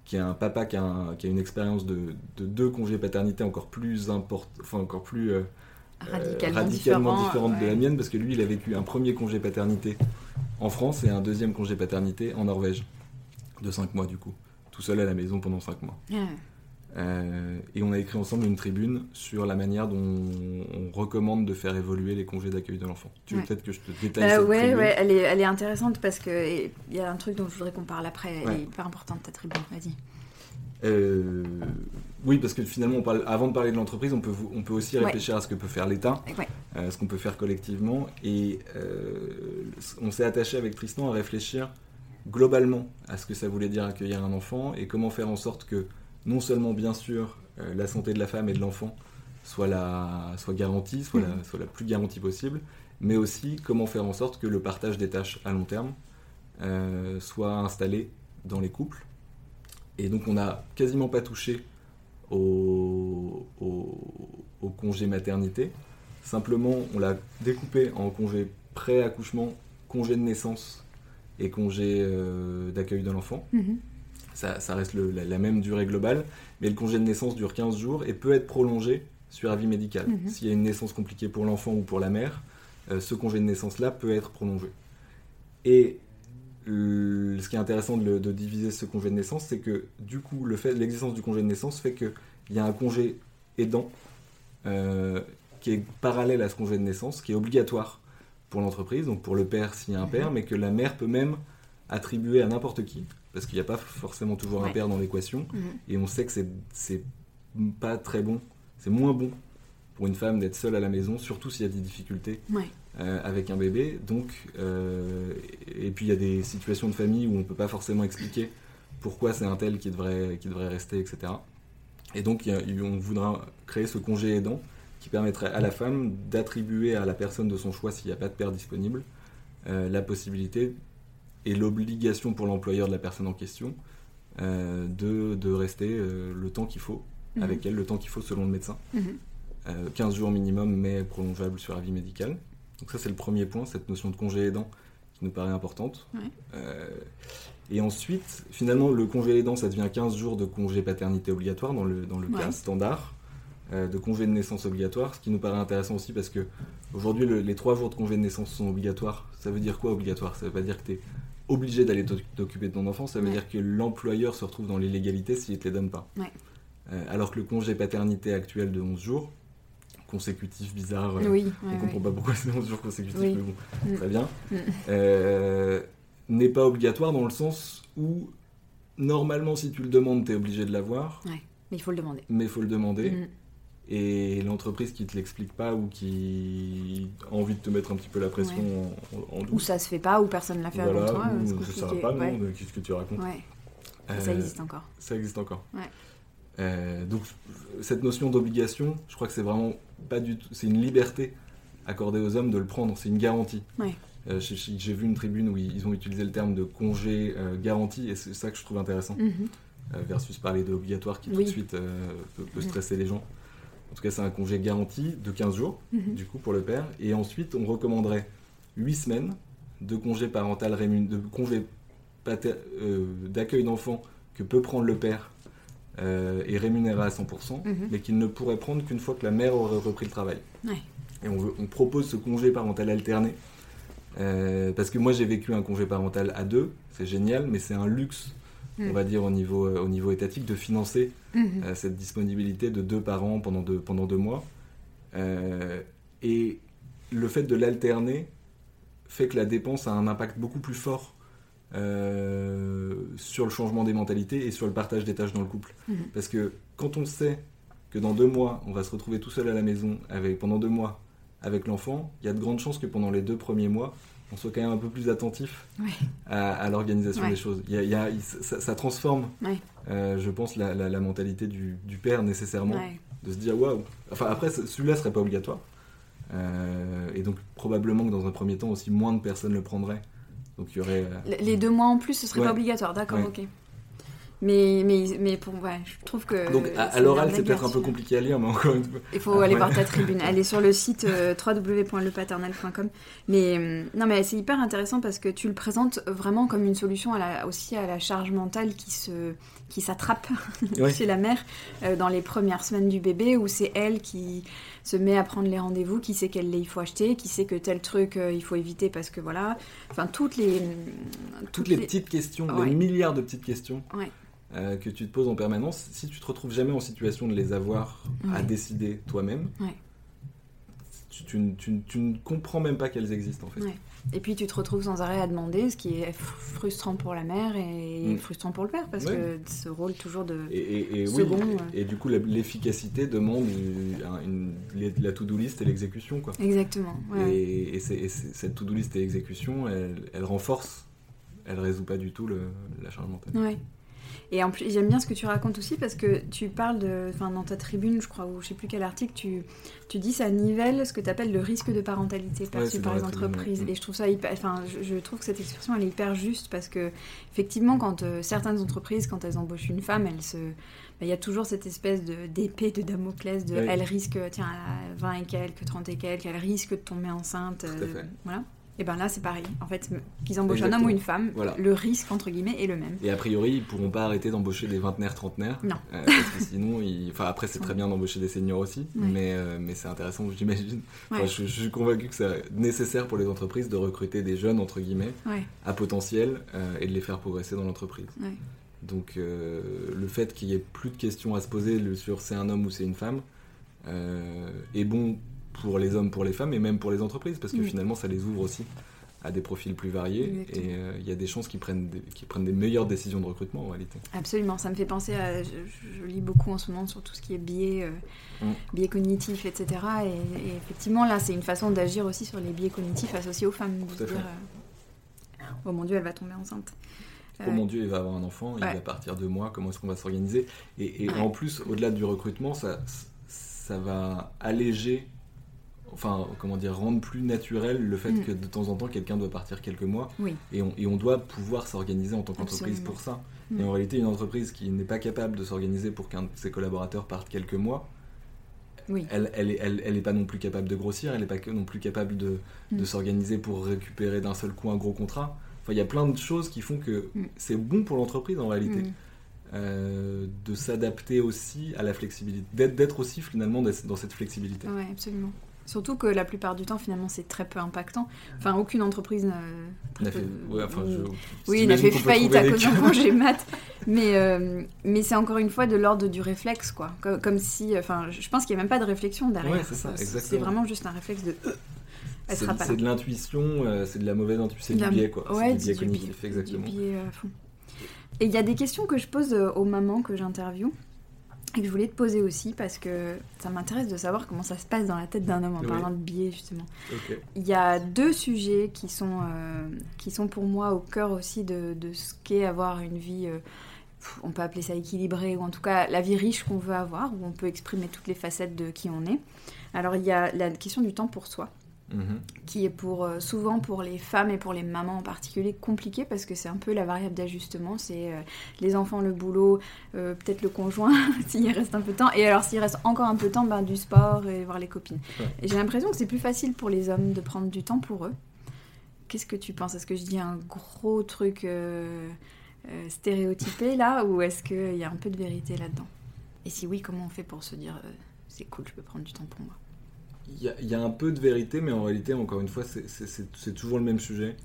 S2: qui est un papa qui a, qui a une expérience de, de, deux congés paternité encore plus, import, enfin, encore plus euh,
S1: radicalement,
S2: différente de la mienne parce que lui, il a vécu un premier congé paternité en France et un deuxième congé paternité en Norvège de 5 mois du coup, tout seul à la maison pendant 5 mois. Euh, et on a écrit ensemble une tribune sur la manière dont on recommande de faire évoluer les congés d'accueil de l'enfant. Tu veux peut-être que je te détaille
S1: bah
S2: cette
S1: ouais, ouais, elle est, elle est intéressante parce qu'il y a un truc dont je voudrais qu'on parle après. Elle est hyper importante ta tribune, vas-y.
S2: Euh, oui, parce que finalement, on parle, avant de parler de l'entreprise, on peut, on peut aussi réfléchir à ce que peut faire l'État, euh, ce qu'on peut faire collectivement. Et on s'est attaché avec Tristan à réfléchir globalement à ce que ça voulait dire accueillir un enfant et comment faire en sorte que non seulement bien sûr euh, la santé de la femme et de l'enfant soit, la, soit garantie, soit, la, mhm. soit la plus garantie possible, mais aussi comment faire en sorte que le partage des tâches à long terme euh, soit installé dans les couples. Et donc on n'a quasiment pas touché au, au, congé maternité, simplement on l'a découpé en congé pré-accouchement, congé de naissance et congé euh, d'accueil de l'enfant. Mhm ça, reste la, même durée globale, mais le congé de naissance dure 15 jours et peut être prolongé sur avis médical. Mhm. S'il y a une naissance compliquée pour l'enfant ou pour la mère, euh, ce congé de naissance-là peut être prolongé. Et ce qui est intéressant de, diviser ce congé de naissance, c'est que du coup, l'existence du congé de naissance fait qu'il y a un congé aidant euh, qui est parallèle à ce congé de naissance, qui est obligatoire pour l'entreprise, donc pour le père s'il y a un père, mhm. mais que la mère peut même attribuer à n'importe qui parce qu'il n'y a pas forcément toujours un père dans l'équation, mhm. et on sait que c'est pas très bon, c'est moins bon pour une femme d'être seule à la maison, surtout s'il y a des difficultés euh, avec un bébé. Donc, euh, et puis il y a des situations de famille où on ne peut pas forcément expliquer pourquoi c'est un tel qui devrait, qui devrait rester, etc. Et donc on voudra créer ce congé aidant qui permettrait à la femme d'attribuer à la personne de son choix, s'il n'y a pas de père disponible, euh, la possibilité et l'obligation pour l'employeur de la personne en question euh, de, de, rester euh, le temps qu'il faut mhm. avec elle, le temps qu'il faut selon le médecin. 15 mhm. euh, jours minimum, mais prolongeable sur avis médical. Donc ça, c'est le premier point, cette notion de congé aidant qui nous paraît importante. et ensuite, finalement, le congé aidant, ça devient 15 jours de congé paternité obligatoire dans le, dans le cas standard, de congé de naissance obligatoire, ce qui nous paraît intéressant aussi parce que aujourd'hui, les 3 jours de congé de naissance sont obligatoires. Ça veut dire quoi obligatoire? Ça veut pas dire que tu es obligé d'aller t'occuper de ton enfant, ça veut dire que l'employeur se retrouve dans l'illégalité s'il ne te les donne pas. Euh, alors que le congé paternité actuel de 11 jours, consécutif, bizarre, euh, on ne comprend pas pourquoi c'est 11 jours consécutifs, mais bon, mm. très bien, mm. euh, n'est pas obligatoire dans le sens où, normalement, si tu le demandes, tu es obligé de l'avoir.
S1: mais il faut le demander.
S2: Mais il faut le demander. Mm et l'entreprise qui te l'explique pas ou qui envie de te mettre un petit peu la pression en, douce.
S1: Ou ça se fait pas, ou personne ne l'a fait avant toi.
S2: ça va pas, non, qu'est-ce que tu racontes
S1: euh, Ça existe encore.
S2: Ça existe encore. Euh, donc cette notion d'obligation, je crois que c'est vraiment pas du tout, c'est une liberté accordée aux hommes de le prendre, c'est une garantie. Euh, j'ai vu une tribune où ils ont utilisé le terme de congé garanti et c'est ça que je trouve intéressant. Mhm. versus parler d'obligatoire qui tout de suite peut, mhm. stresser les gens. En tout cas, c'est un congé garanti de 15 jours, mhm. du coup, pour le père. Et ensuite, on recommanderait 8 semaines de congé parental de congé euh, d'accueil d'enfant que peut prendre le père euh, et rémunéré à 100%, mhm. mais qu'il ne pourrait prendre qu'une fois que la mère aurait repris le travail. Et on, propose ce congé parental alterné. Euh, parce que moi j'ai vécu un congé parental à deux, c'est génial, mais c'est un luxe on mm. va dire, au niveau, euh, au niveau étatique, de financer mm-hmm. euh, cette disponibilité de deux parents pendant deux, pendant deux mois. Euh, et le fait de l'alterner fait que la dépense a un impact beaucoup plus fort sur le changement des mentalités et sur le partage des tâches dans le couple. Mm-hmm. Parce que quand on sait que dans deux mois, on va se retrouver tout seul à la maison avec, pendant deux mois avec l'enfant, il y a de grandes chances que pendant les deux premiers mois, on soit quand même un peu plus attentif à, l'organisation des choses. Il y a, ça, transforme, euh, je pense, la, mentalité du, père nécessairement, de se dire waouh. Enfin, après, celui-là serait pas obligatoire. Euh, et donc, probablement que dans un premier temps aussi, moins de personnes le prendraient. Donc, il y aurait.
S1: Euh, les deux mois en plus, ce serait pas obligatoire, d'accord, ok. Mais, mais, mais pour, ouais, je trouve que.
S2: Donc à, l'oral, c'est peut-être un peu compliqué à lire, mais encore une fois.
S1: Il faut aller voir ta tribune. Elle est sur le site euh, www.lepaternel.com. Mais euh, non, mais c'est hyper intéressant parce que tu le présentes vraiment comme une solution à la, aussi à la charge mentale qui se qui s'attrape chez la mère euh, dans les premières semaines du bébé, où c'est elle qui se met à prendre les rendez-vous, qui sait quel lait il faut acheter, qui sait que tel truc il faut éviter parce que voilà. Enfin, toutes les.
S2: Toutes, les, petites questions, des milliards de petites questions. Ouais euh, que tu te poses en permanence, si tu te retrouves jamais en situation de les avoir à décider toi-même, tu, ne comprends même pas qu'elles existent en fait.
S1: Et puis tu te retrouves sans arrêt à demander, ce qui est frustrant pour la mère et mm. frustrant pour le père, parce que ce rôle toujours de
S2: et, second. Oui, et, du coup, l'efficacité demande la to-do list et l'exécution. quoi.
S1: Exactement.
S2: Et, cette to-do list et l'exécution, elle, elle renforce, elle résout pas du tout le, la charge mentale.
S1: Et en plus, j'aime bien ce que tu racontes aussi parce que tu parles de, enfin, dans ta tribune, je crois, ou je sais plus quel article, tu, tu dis ça nivelle ce que tu appelles le risque de parentalité perçu par les entreprises. Et je trouve ça hyper, enfin, je, trouve que cette expression elle est hyper juste parce que effectivement, quand euh, certaines entreprises, quand elles embauchent une femme, elles se, bah, il y a toujours cette espèce de d'épée de Damoclès de, elle risque, tiens, à 20 et quelques, 30 et quelques, elle risque de tomber enceinte, euh, voilà. Et bien là, c'est pareil. En fait, qu'ils embauchent un homme ou une femme, le risque, entre guillemets, est le même.
S2: Et a priori, ils pourront pas arrêter d'embaucher des vingtenaires, trentenaires.
S1: Non.
S2: Euh, parce que sinon, enfin, après, c'est très bien d'embaucher des seniors aussi, mais, euh, mais c'est intéressant, j'imagine. je, suis convaincu que c'est nécessaire pour les entreprises de recruter des jeunes, entre guillemets, à potentiel euh, et de les faire progresser dans l'entreprise. Donc, le fait qu'il y ait plus de questions à se poser sur c'est un homme ou c'est une femme est bon pour les hommes, pour les femmes et même pour les entreprises parce que finalement ça les ouvre aussi à des profils plus variés et euh, il y a des chances qu'ils prennent, des, prennent des meilleures décisions de recrutement en réalité.
S1: Absolument, ça me fait penser à. Je, lis beaucoup en ce moment sur tout ce qui est biais, euh, mm. biais cognitifs, etc. Et, effectivement, là, c'est une façon d'agir aussi sur les biais cognitifs associés aux femmes. De dire, euh, oh mon Dieu, elle va tomber enceinte.
S2: Oh mon Dieu, il va avoir un enfant, il va partir de moi, comment est-ce qu'on va s'organiser? Et, en plus, au-delà du recrutement, ça, ça va alléger enfin, comment dire, rendre plus naturel le fait mm. que de temps en temps quelqu'un doit partir quelques mois. Et, on, et, on, doit pouvoir s'organiser en tant qu'entreprise pour ça. Mm. Et en réalité, une entreprise qui n'est pas capable de s'organiser pour qu'un de ses collaborateurs parte quelques mois, elle, elle, elle, elle, est pas non plus capable de grossir, elle n'est pas non plus capable de, mm. de s'organiser pour récupérer d'un seul coup un gros contrat. Enfin, il y a plein de choses qui font que c'est bon pour l'entreprise en réalité. Euh, de s'adapter aussi à la flexibilité, d'être aussi finalement dans cette flexibilité.
S1: Oui, absolument. Surtout que la plupart du temps, finalement, c'est très peu impactant. Enfin, aucune entreprise n'a
S2: fait,
S1: oui, n'a fait faillite à cause d'un congé mat. Mais, euh, mais c'est encore une fois de l'ordre du réflexe, quoi. Comme, si, enfin, je pense qu'il n'y a même pas de réflexion derrière. c'est vraiment juste un réflexe de. Euh,
S2: c'est de l'intuition, euh, c'est de la mauvaise intuition, c'est du biais, quoi.
S1: Ouais,
S2: du biais
S1: cognitif, exactement. Et il y a des questions que je pose aux mamans que j'interviewe et que je voulais te poser aussi parce que ça m'intéresse de savoir comment ça se passe dans la tête d'un homme en parlant de biais justement. Il y a deux sujets qui sont, euh, qui sont pour moi au cœur aussi de, de ce qu'est avoir une vie, euh, on peut appeler ça équilibrée, ou en tout cas la vie riche qu'on veut avoir, où on peut exprimer toutes les facettes de qui on est. Alors il y a la question du temps pour soi. Mhm. qui est pour euh, souvent pour les femmes et pour les mamans en particulier compliqué parce que c'est un peu la variable d'ajustement c'est euh, les enfants le boulot euh, peut-être le conjoint s'il reste un peu de temps. Et alors s'il reste encore un peu de temps ben, du sport et voir les copines. Et j'ai l'impression que c'est plus facile pour les hommes de prendre du temps pour eux. Qu'est-ce que tu penses? Est-ce que je dis un gros truc stéréotypé là ou est-ce qu'il y a un peu de vérité là-dedans? Et si oui comment on fait pour se dire c'est cool je peux prendre du temps pour moi?
S2: Il y, a un peu de vérité, mais en réalité, encore une fois, c'est toujours le même sujet.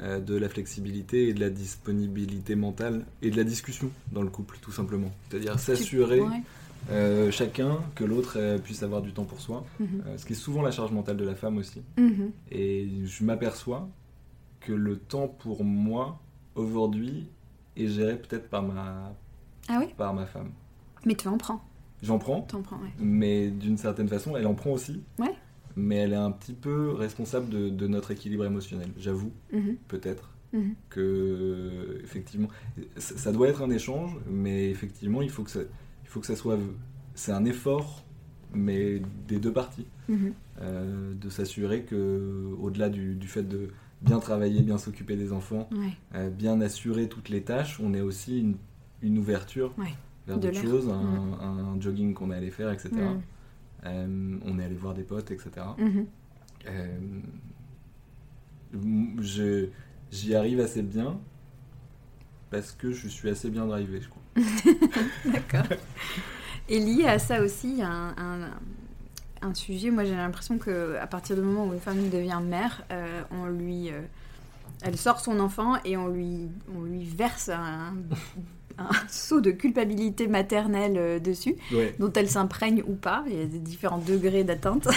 S2: Euh, de la flexibilité et de la disponibilité mentale et de la discussion dans le couple, tout simplement. C'est-à-dire s'assurer euh, chacun que l'autre euh, puisse avoir du temps pour soi, mhm. ce qui est souvent la charge mentale de la femme aussi. Mhm. Et je m'aperçois que le temps pour moi, aujourd'hui, est géré peut-être par ma,
S1: ah
S2: par ma femme.
S1: Mais tu en prends.
S2: J'en prends. Mais d'une certaine façon, elle en prend aussi.
S1: Ouais.
S2: Mais elle est un petit peu responsable de, notre équilibre émotionnel, j'avoue, mhm. peut-être. Mhm. Que, effectivement, ça, doit être un échange, mais effectivement, il faut que ça, il faut que ça soit. C'est un effort, mais des deux parties. Mhm. Euh, de s'assurer que, au-delà du, du, fait de bien travailler, bien s'occuper des enfants, euh, bien assurer toutes les tâches, on est aussi une une ouverture vers d'autres choses, mm. un, jogging qu'on est allé faire, etc. Mm. Euh, on est allé voir des potes, etc. Mm-hmm. Euh, j'y arrive assez bien parce que je suis assez bien drivé, je
S1: crois. D'accord. Et lié à ça aussi, il y a un, un, sujet. Moi, j'ai l'impression qu'à partir du moment où une femme devient mère, euh, on lui elle sort son enfant et on lui, on lui verse un, un saut de culpabilité maternelle euh, dessus, dont elle s'imprègne ou pas. Il y a des différents degrés d'atteinte.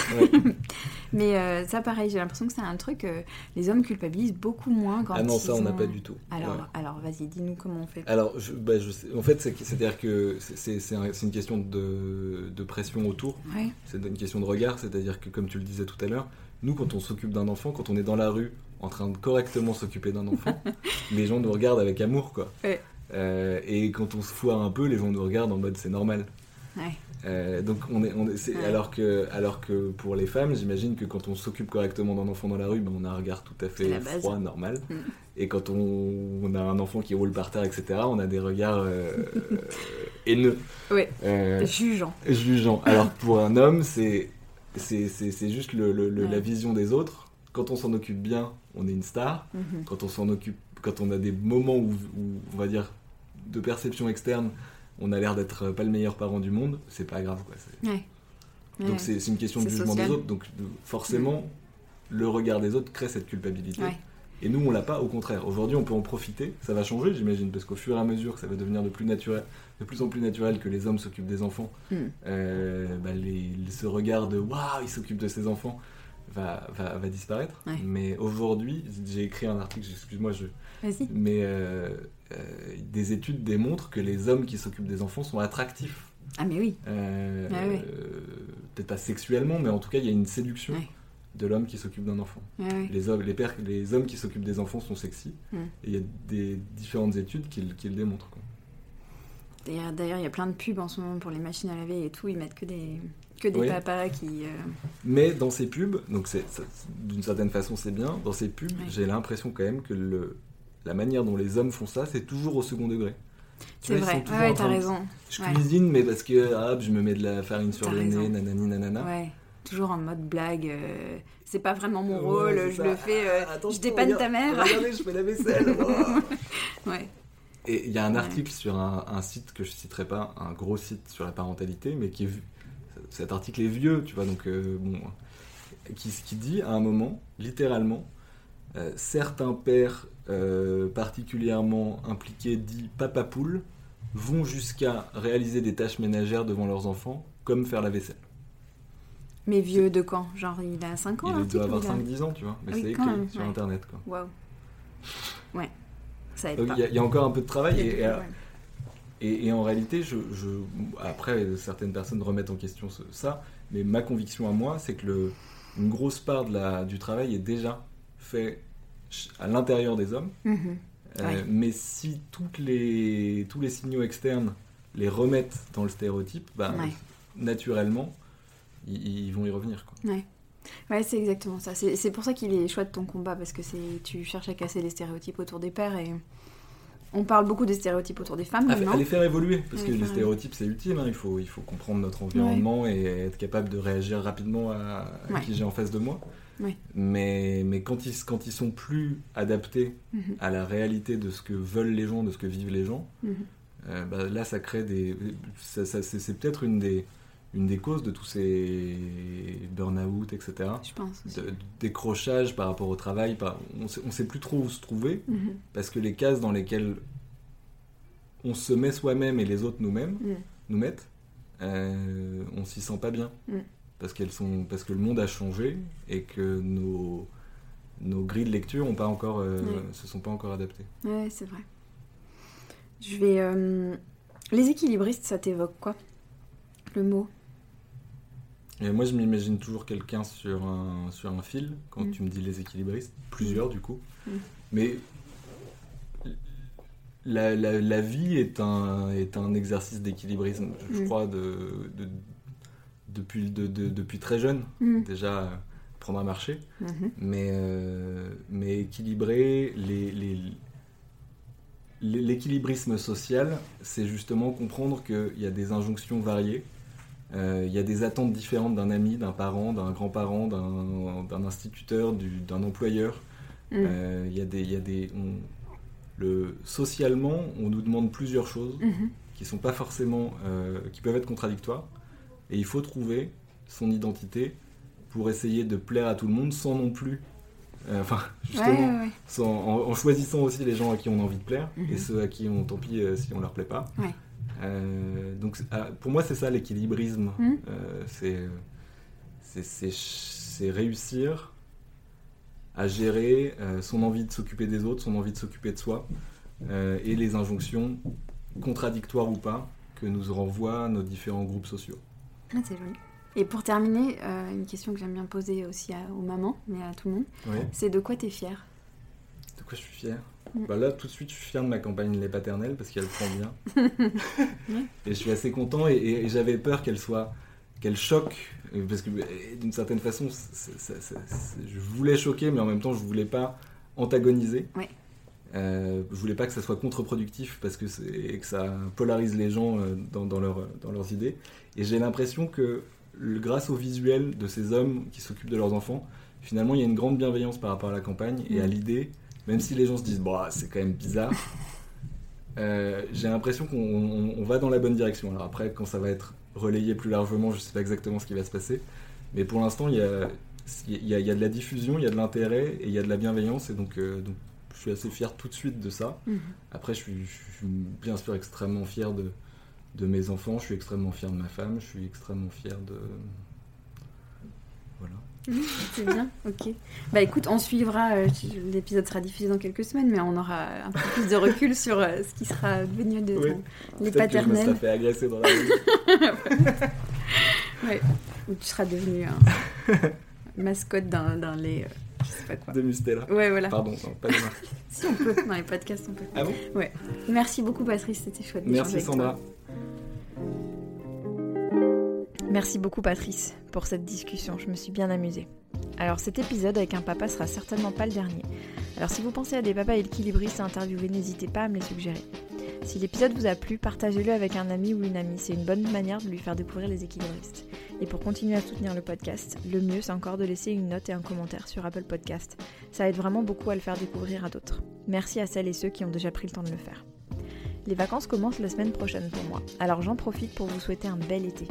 S1: Mais euh, ça, pareil, j'ai l'impression que c'est un truc que les hommes culpabilisent beaucoup moins quand
S2: Ah non, ça, on n'a pas du tout.
S1: Alors, alors vas-y, dis-nous comment on fait.
S2: Alors, je, bah, je sais, en fait, c'est-à-dire que c'est une question de, de pression autour. C'est une question de regard, c'est-à-dire que, comme tu le disais tout à l'heure, nous, quand on s'occupe d'un enfant, quand on est dans la rue en train de correctement s'occuper d'un enfant, les gens nous regardent avec amour, quoi. Euh, et quand on se foire un peu, les gens nous regardent en mode c'est normal. Euh, donc on est, on est, alors que alors que pour les femmes, j'imagine que quand on s'occupe correctement d'un enfant dans la rue, ben, on a un regard tout à fait froid, normal. Mm. Et quand on, a un enfant qui roule par terre, etc., on a des regards euh, haineux.
S1: Oui. jugeants.
S2: Jugeants. Alors pour un homme, c'est c'est juste le, la vision des autres. Quand on s'en occupe bien, on est une star. Mm-hmm. Quand on s'en occupe, quand on a des moments où, on va dire de perception externe, on a l'air d'être pas le meilleur parent du monde, c'est pas grave. Quoi. Donc c'est une question de jugement des autres. Donc forcément, le regard des autres crée cette culpabilité. Et nous, on l'a pas, au contraire. Aujourd'hui, on peut en profiter. Ça va changer, j'imagine, parce qu'au fur et à mesure, ça va devenir de plus naturel, de plus en plus naturel que les hommes s'occupent des enfants. Hmm. Euh, bah, les, ce regard de waouh, il s'occupe de ses enfants va, va, va disparaître. Mais aujourd'hui, j'ai écrit un article, excuse-moi, je. Mais euh, euh, des études démontrent que les hommes qui s'occupent des enfants sont attractifs.
S1: Ah, mais oui.
S2: Ah peut-être pas sexuellement, mais en tout cas, il y a une séduction de l'homme qui s'occupe d'un enfant. Les, hommes, les, pères, les hommes qui s'occupent des enfants sont sexy. Et il y a des différentes études qui, qui le démontrent.
S1: D'ailleurs, il y a plein de pubs en ce moment pour les machines à laver et tout. Ils mettent que des, que des papas qui. Euh,
S2: Mais dans ces pubs, donc d'une certaine façon c'est bien, dans ces pubs, j'ai l'impression quand même que le, la manière dont les hommes font ça, c'est toujours au second degré.
S1: C'est vrai, ouais, t'as raison.
S2: Je cuisine, mais parce que hop, je me mets de la farine sur le nez, nanani nanana.
S1: Ouais toujours en mode blague. Euh, c'est pas vraiment mon rôle, je le fais, euh, je dépanne ta mère.
S2: Regardez, je fais la vaisselle. ouais. Et il y a un article sur un, site que je citerai pas, un gros site sur la parentalité, mais qui est cet article est vieux, tu vois, donc euh, bon, qui, qui dit à un moment, littéralement, certains pères particulièrement impliqués, dits papa poule, vont jusqu'à réaliser des tâches ménagères devant leurs enfants, comme faire la vaisselle.
S1: Mais vieux de quand? Genre, il a 5 ans
S2: Il doit avoir 5-10 ans, tu vois. Mais c'est écrit sur Internet, quoi.
S1: Waouh. Ouais. Ça
S2: aide Il y, a encore un peu de travail. Et, et, en réalité, je, je, après, certaines personnes remettent en question ça, mais ma conviction à moi, c'est que le, une grosse part de la, du travail est déjà fait à l'intérieur des hommes. Mhm. Euh, mais si toutes les, tous les signaux externes les remettent dans le stéréotype, bah, naturellement, ils, vont y revenir. Quoi.
S1: Ouais. Ouais, c'est exactement ça. C'est pour ça qu'il est chouette ton combat, parce que tu cherches à casser les stéréotypes autour des pères et on parle beaucoup des stéréotypes autour des femmes.
S2: À, les faire évoluer, parce que les stéréotypes c'est utile, hein. il, faut, il faut comprendre notre environnement et être capable de réagir rapidement à, qui j'ai en face de moi. Mais, mais quand, ils, quand ils sont plus adaptés mhm. à la réalité de ce que veulent les gens, de ce que vivent les gens, mhm. euh, bah, là ça crée des. c'est peut-être une des une des causes de tous ces burn-out, etc.
S1: Je pense.
S2: De, décrochage par rapport au travail. on ne sait plus trop où se trouver mhm. parce que les cases dans lesquelles on se met soi-même et les autres nous-mêmes, mhm. nous mettent, euh, on s'y sent pas bien. Mhm. Parce, qu'elles sont, parce que le monde a changé et que nos, nos grilles de lecture ont pas encore, euh, se sont pas encore adaptées.
S1: Ouais, c'est vrai. Je vais. Euh, les équilibristes, ça t'évoque quoi? Le mot?
S2: Moi, je m'imagine toujours quelqu'un sur un, sur un fil, quand mm. tu me dis les équilibristes, plusieurs du coup. Mm. Mais la, la, vie est un, est un exercice d'équilibrisme, je mm. crois, de, de depuis, de, depuis très jeune. Déjà, prendre à marcher. Mm-hmm. Mais, euh, mais équilibrer les, les, l'équilibrisme social, c'est justement comprendre qu'il y a des injonctions variées, il y a des attentes différentes d'un ami, d'un parent, d'un grand-parent, d'un instituteur, d'un employeur. Mm. Euh, il y a des, y a des le, socialement, on nous demande plusieurs choses mm-hmm. qui sont pas forcément, euh, qui peuvent être contradictoires, et il faut trouver son identité pour essayer de plaire à tout le monde sans non plus enfin, justement, en, choisissant aussi les gens à qui on a envie de plaire et mm-hmm. ceux à qui on, tant pis si on leur plaît pas. Euh, donc ah, pour moi c'est ça l'équilibrisme, hmm. euh, c'est réussir à gérer euh, son envie de s'occuper des autres, son envie de s'occuper de soi et les injonctions contradictoires ou pas que nous renvoient nos différents groupes sociaux.
S3: Ah, c'est joli. Et pour terminer, une question que j'aime bien poser aussi aux mamans, mais à tout le monde, c'est de quoi tu es fière?
S2: De quoi je suis fier Mm. Bah là, tout de suite, je suis fier de ma campagne lait paternelle parce qu'elle prend bien. et je suis assez content et, j'avais peur qu'elle soit, qu'elle choque parce que d'une certaine façon, je voulais choquer, mais en même temps, je voulais pas antagoniser. Ouais. Euh, je voulais pas que ça soit contre-productif parce que, que ça polarise les gens euh, dans, dans, leur, dans leurs idées. Et j'ai l'impression que grâce au visuel de ces hommes qui s'occupent de leurs enfants, finalement, il y a une grande bienveillance par rapport à la campagne et à mm. l'idée même si les gens se disent, bah, c'est quand même bizarre, euh, j'ai l'impression qu'on va dans la bonne direction. Alors après, quand ça va être relayé plus largement, je ne sais pas exactement ce qui va se passer. Mais pour l'instant, il y a, y, a, y a, de la diffusion, il y a de l'intérêt et il y a de la bienveillance. Et donc, euh, donc je suis assez fier tout de suite de ça. Mhm. Après, je suis, je suis, bien sûr extrêmement fier de, de mes enfants, je suis extrêmement fier de ma femme, je suis extrêmement fier de...
S3: C'est bien, ok. Bah écoute, on suivra, euh, l'épisode sera diffusé dans quelques semaines, mais on aura un peu plus de recul sur euh, ce qui sera devenu de les paternels.
S2: Que fait agresser dans la rue.
S3: ouais. Ou tu seras devenu un mascotte d'un lait, euh, je sais pas quoi.
S2: De Mustela.
S3: Ouais, voilà.
S2: Pardon, pas de marque.
S3: si on peut, dans les podcasts on peut.
S2: Ah bon?
S3: Ouais. Merci beaucoup Patrice, c'était chouette.
S2: Merci Sandra.
S1: Merci beaucoup Patrice pour cette discussion, je me suis bien amusée. Alors cet épisode avec un papa sera certainement pas le dernier. Alors si vous pensez à des papas équilibristes à interviewer, n'hésitez pas à me les suggérer. Si l'épisode vous a plu, partagez-le avec un ami ou une amie, c'est une bonne manière de lui faire découvrir les équilibristes. Et pour continuer à soutenir le podcast, le mieux c'est encore de laisser une note et un commentaire sur Apple Podcast. Ça aide vraiment beaucoup à le faire découvrir à d'autres. Merci à celles et ceux qui ont déjà pris le temps de le faire. Les vacances commencent la semaine prochaine pour moi, alors j'en profite pour vous souhaiter un bel été.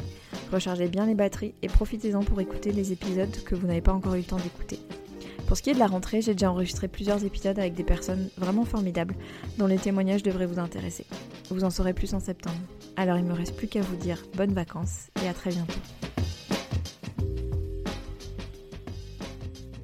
S1: Rechargez bien les batteries et profitez-en pour écouter les épisodes que vous n'avez pas encore eu le temps d'écouter. Pour ce qui est de la rentrée, j'ai déjà enregistré plusieurs épisodes avec des personnes vraiment formidables dont les témoignages devraient vous intéresser. Vous en saurez plus en septembre. Alors il me reste plus qu'à vous dire bonnes vacances et à très bientôt.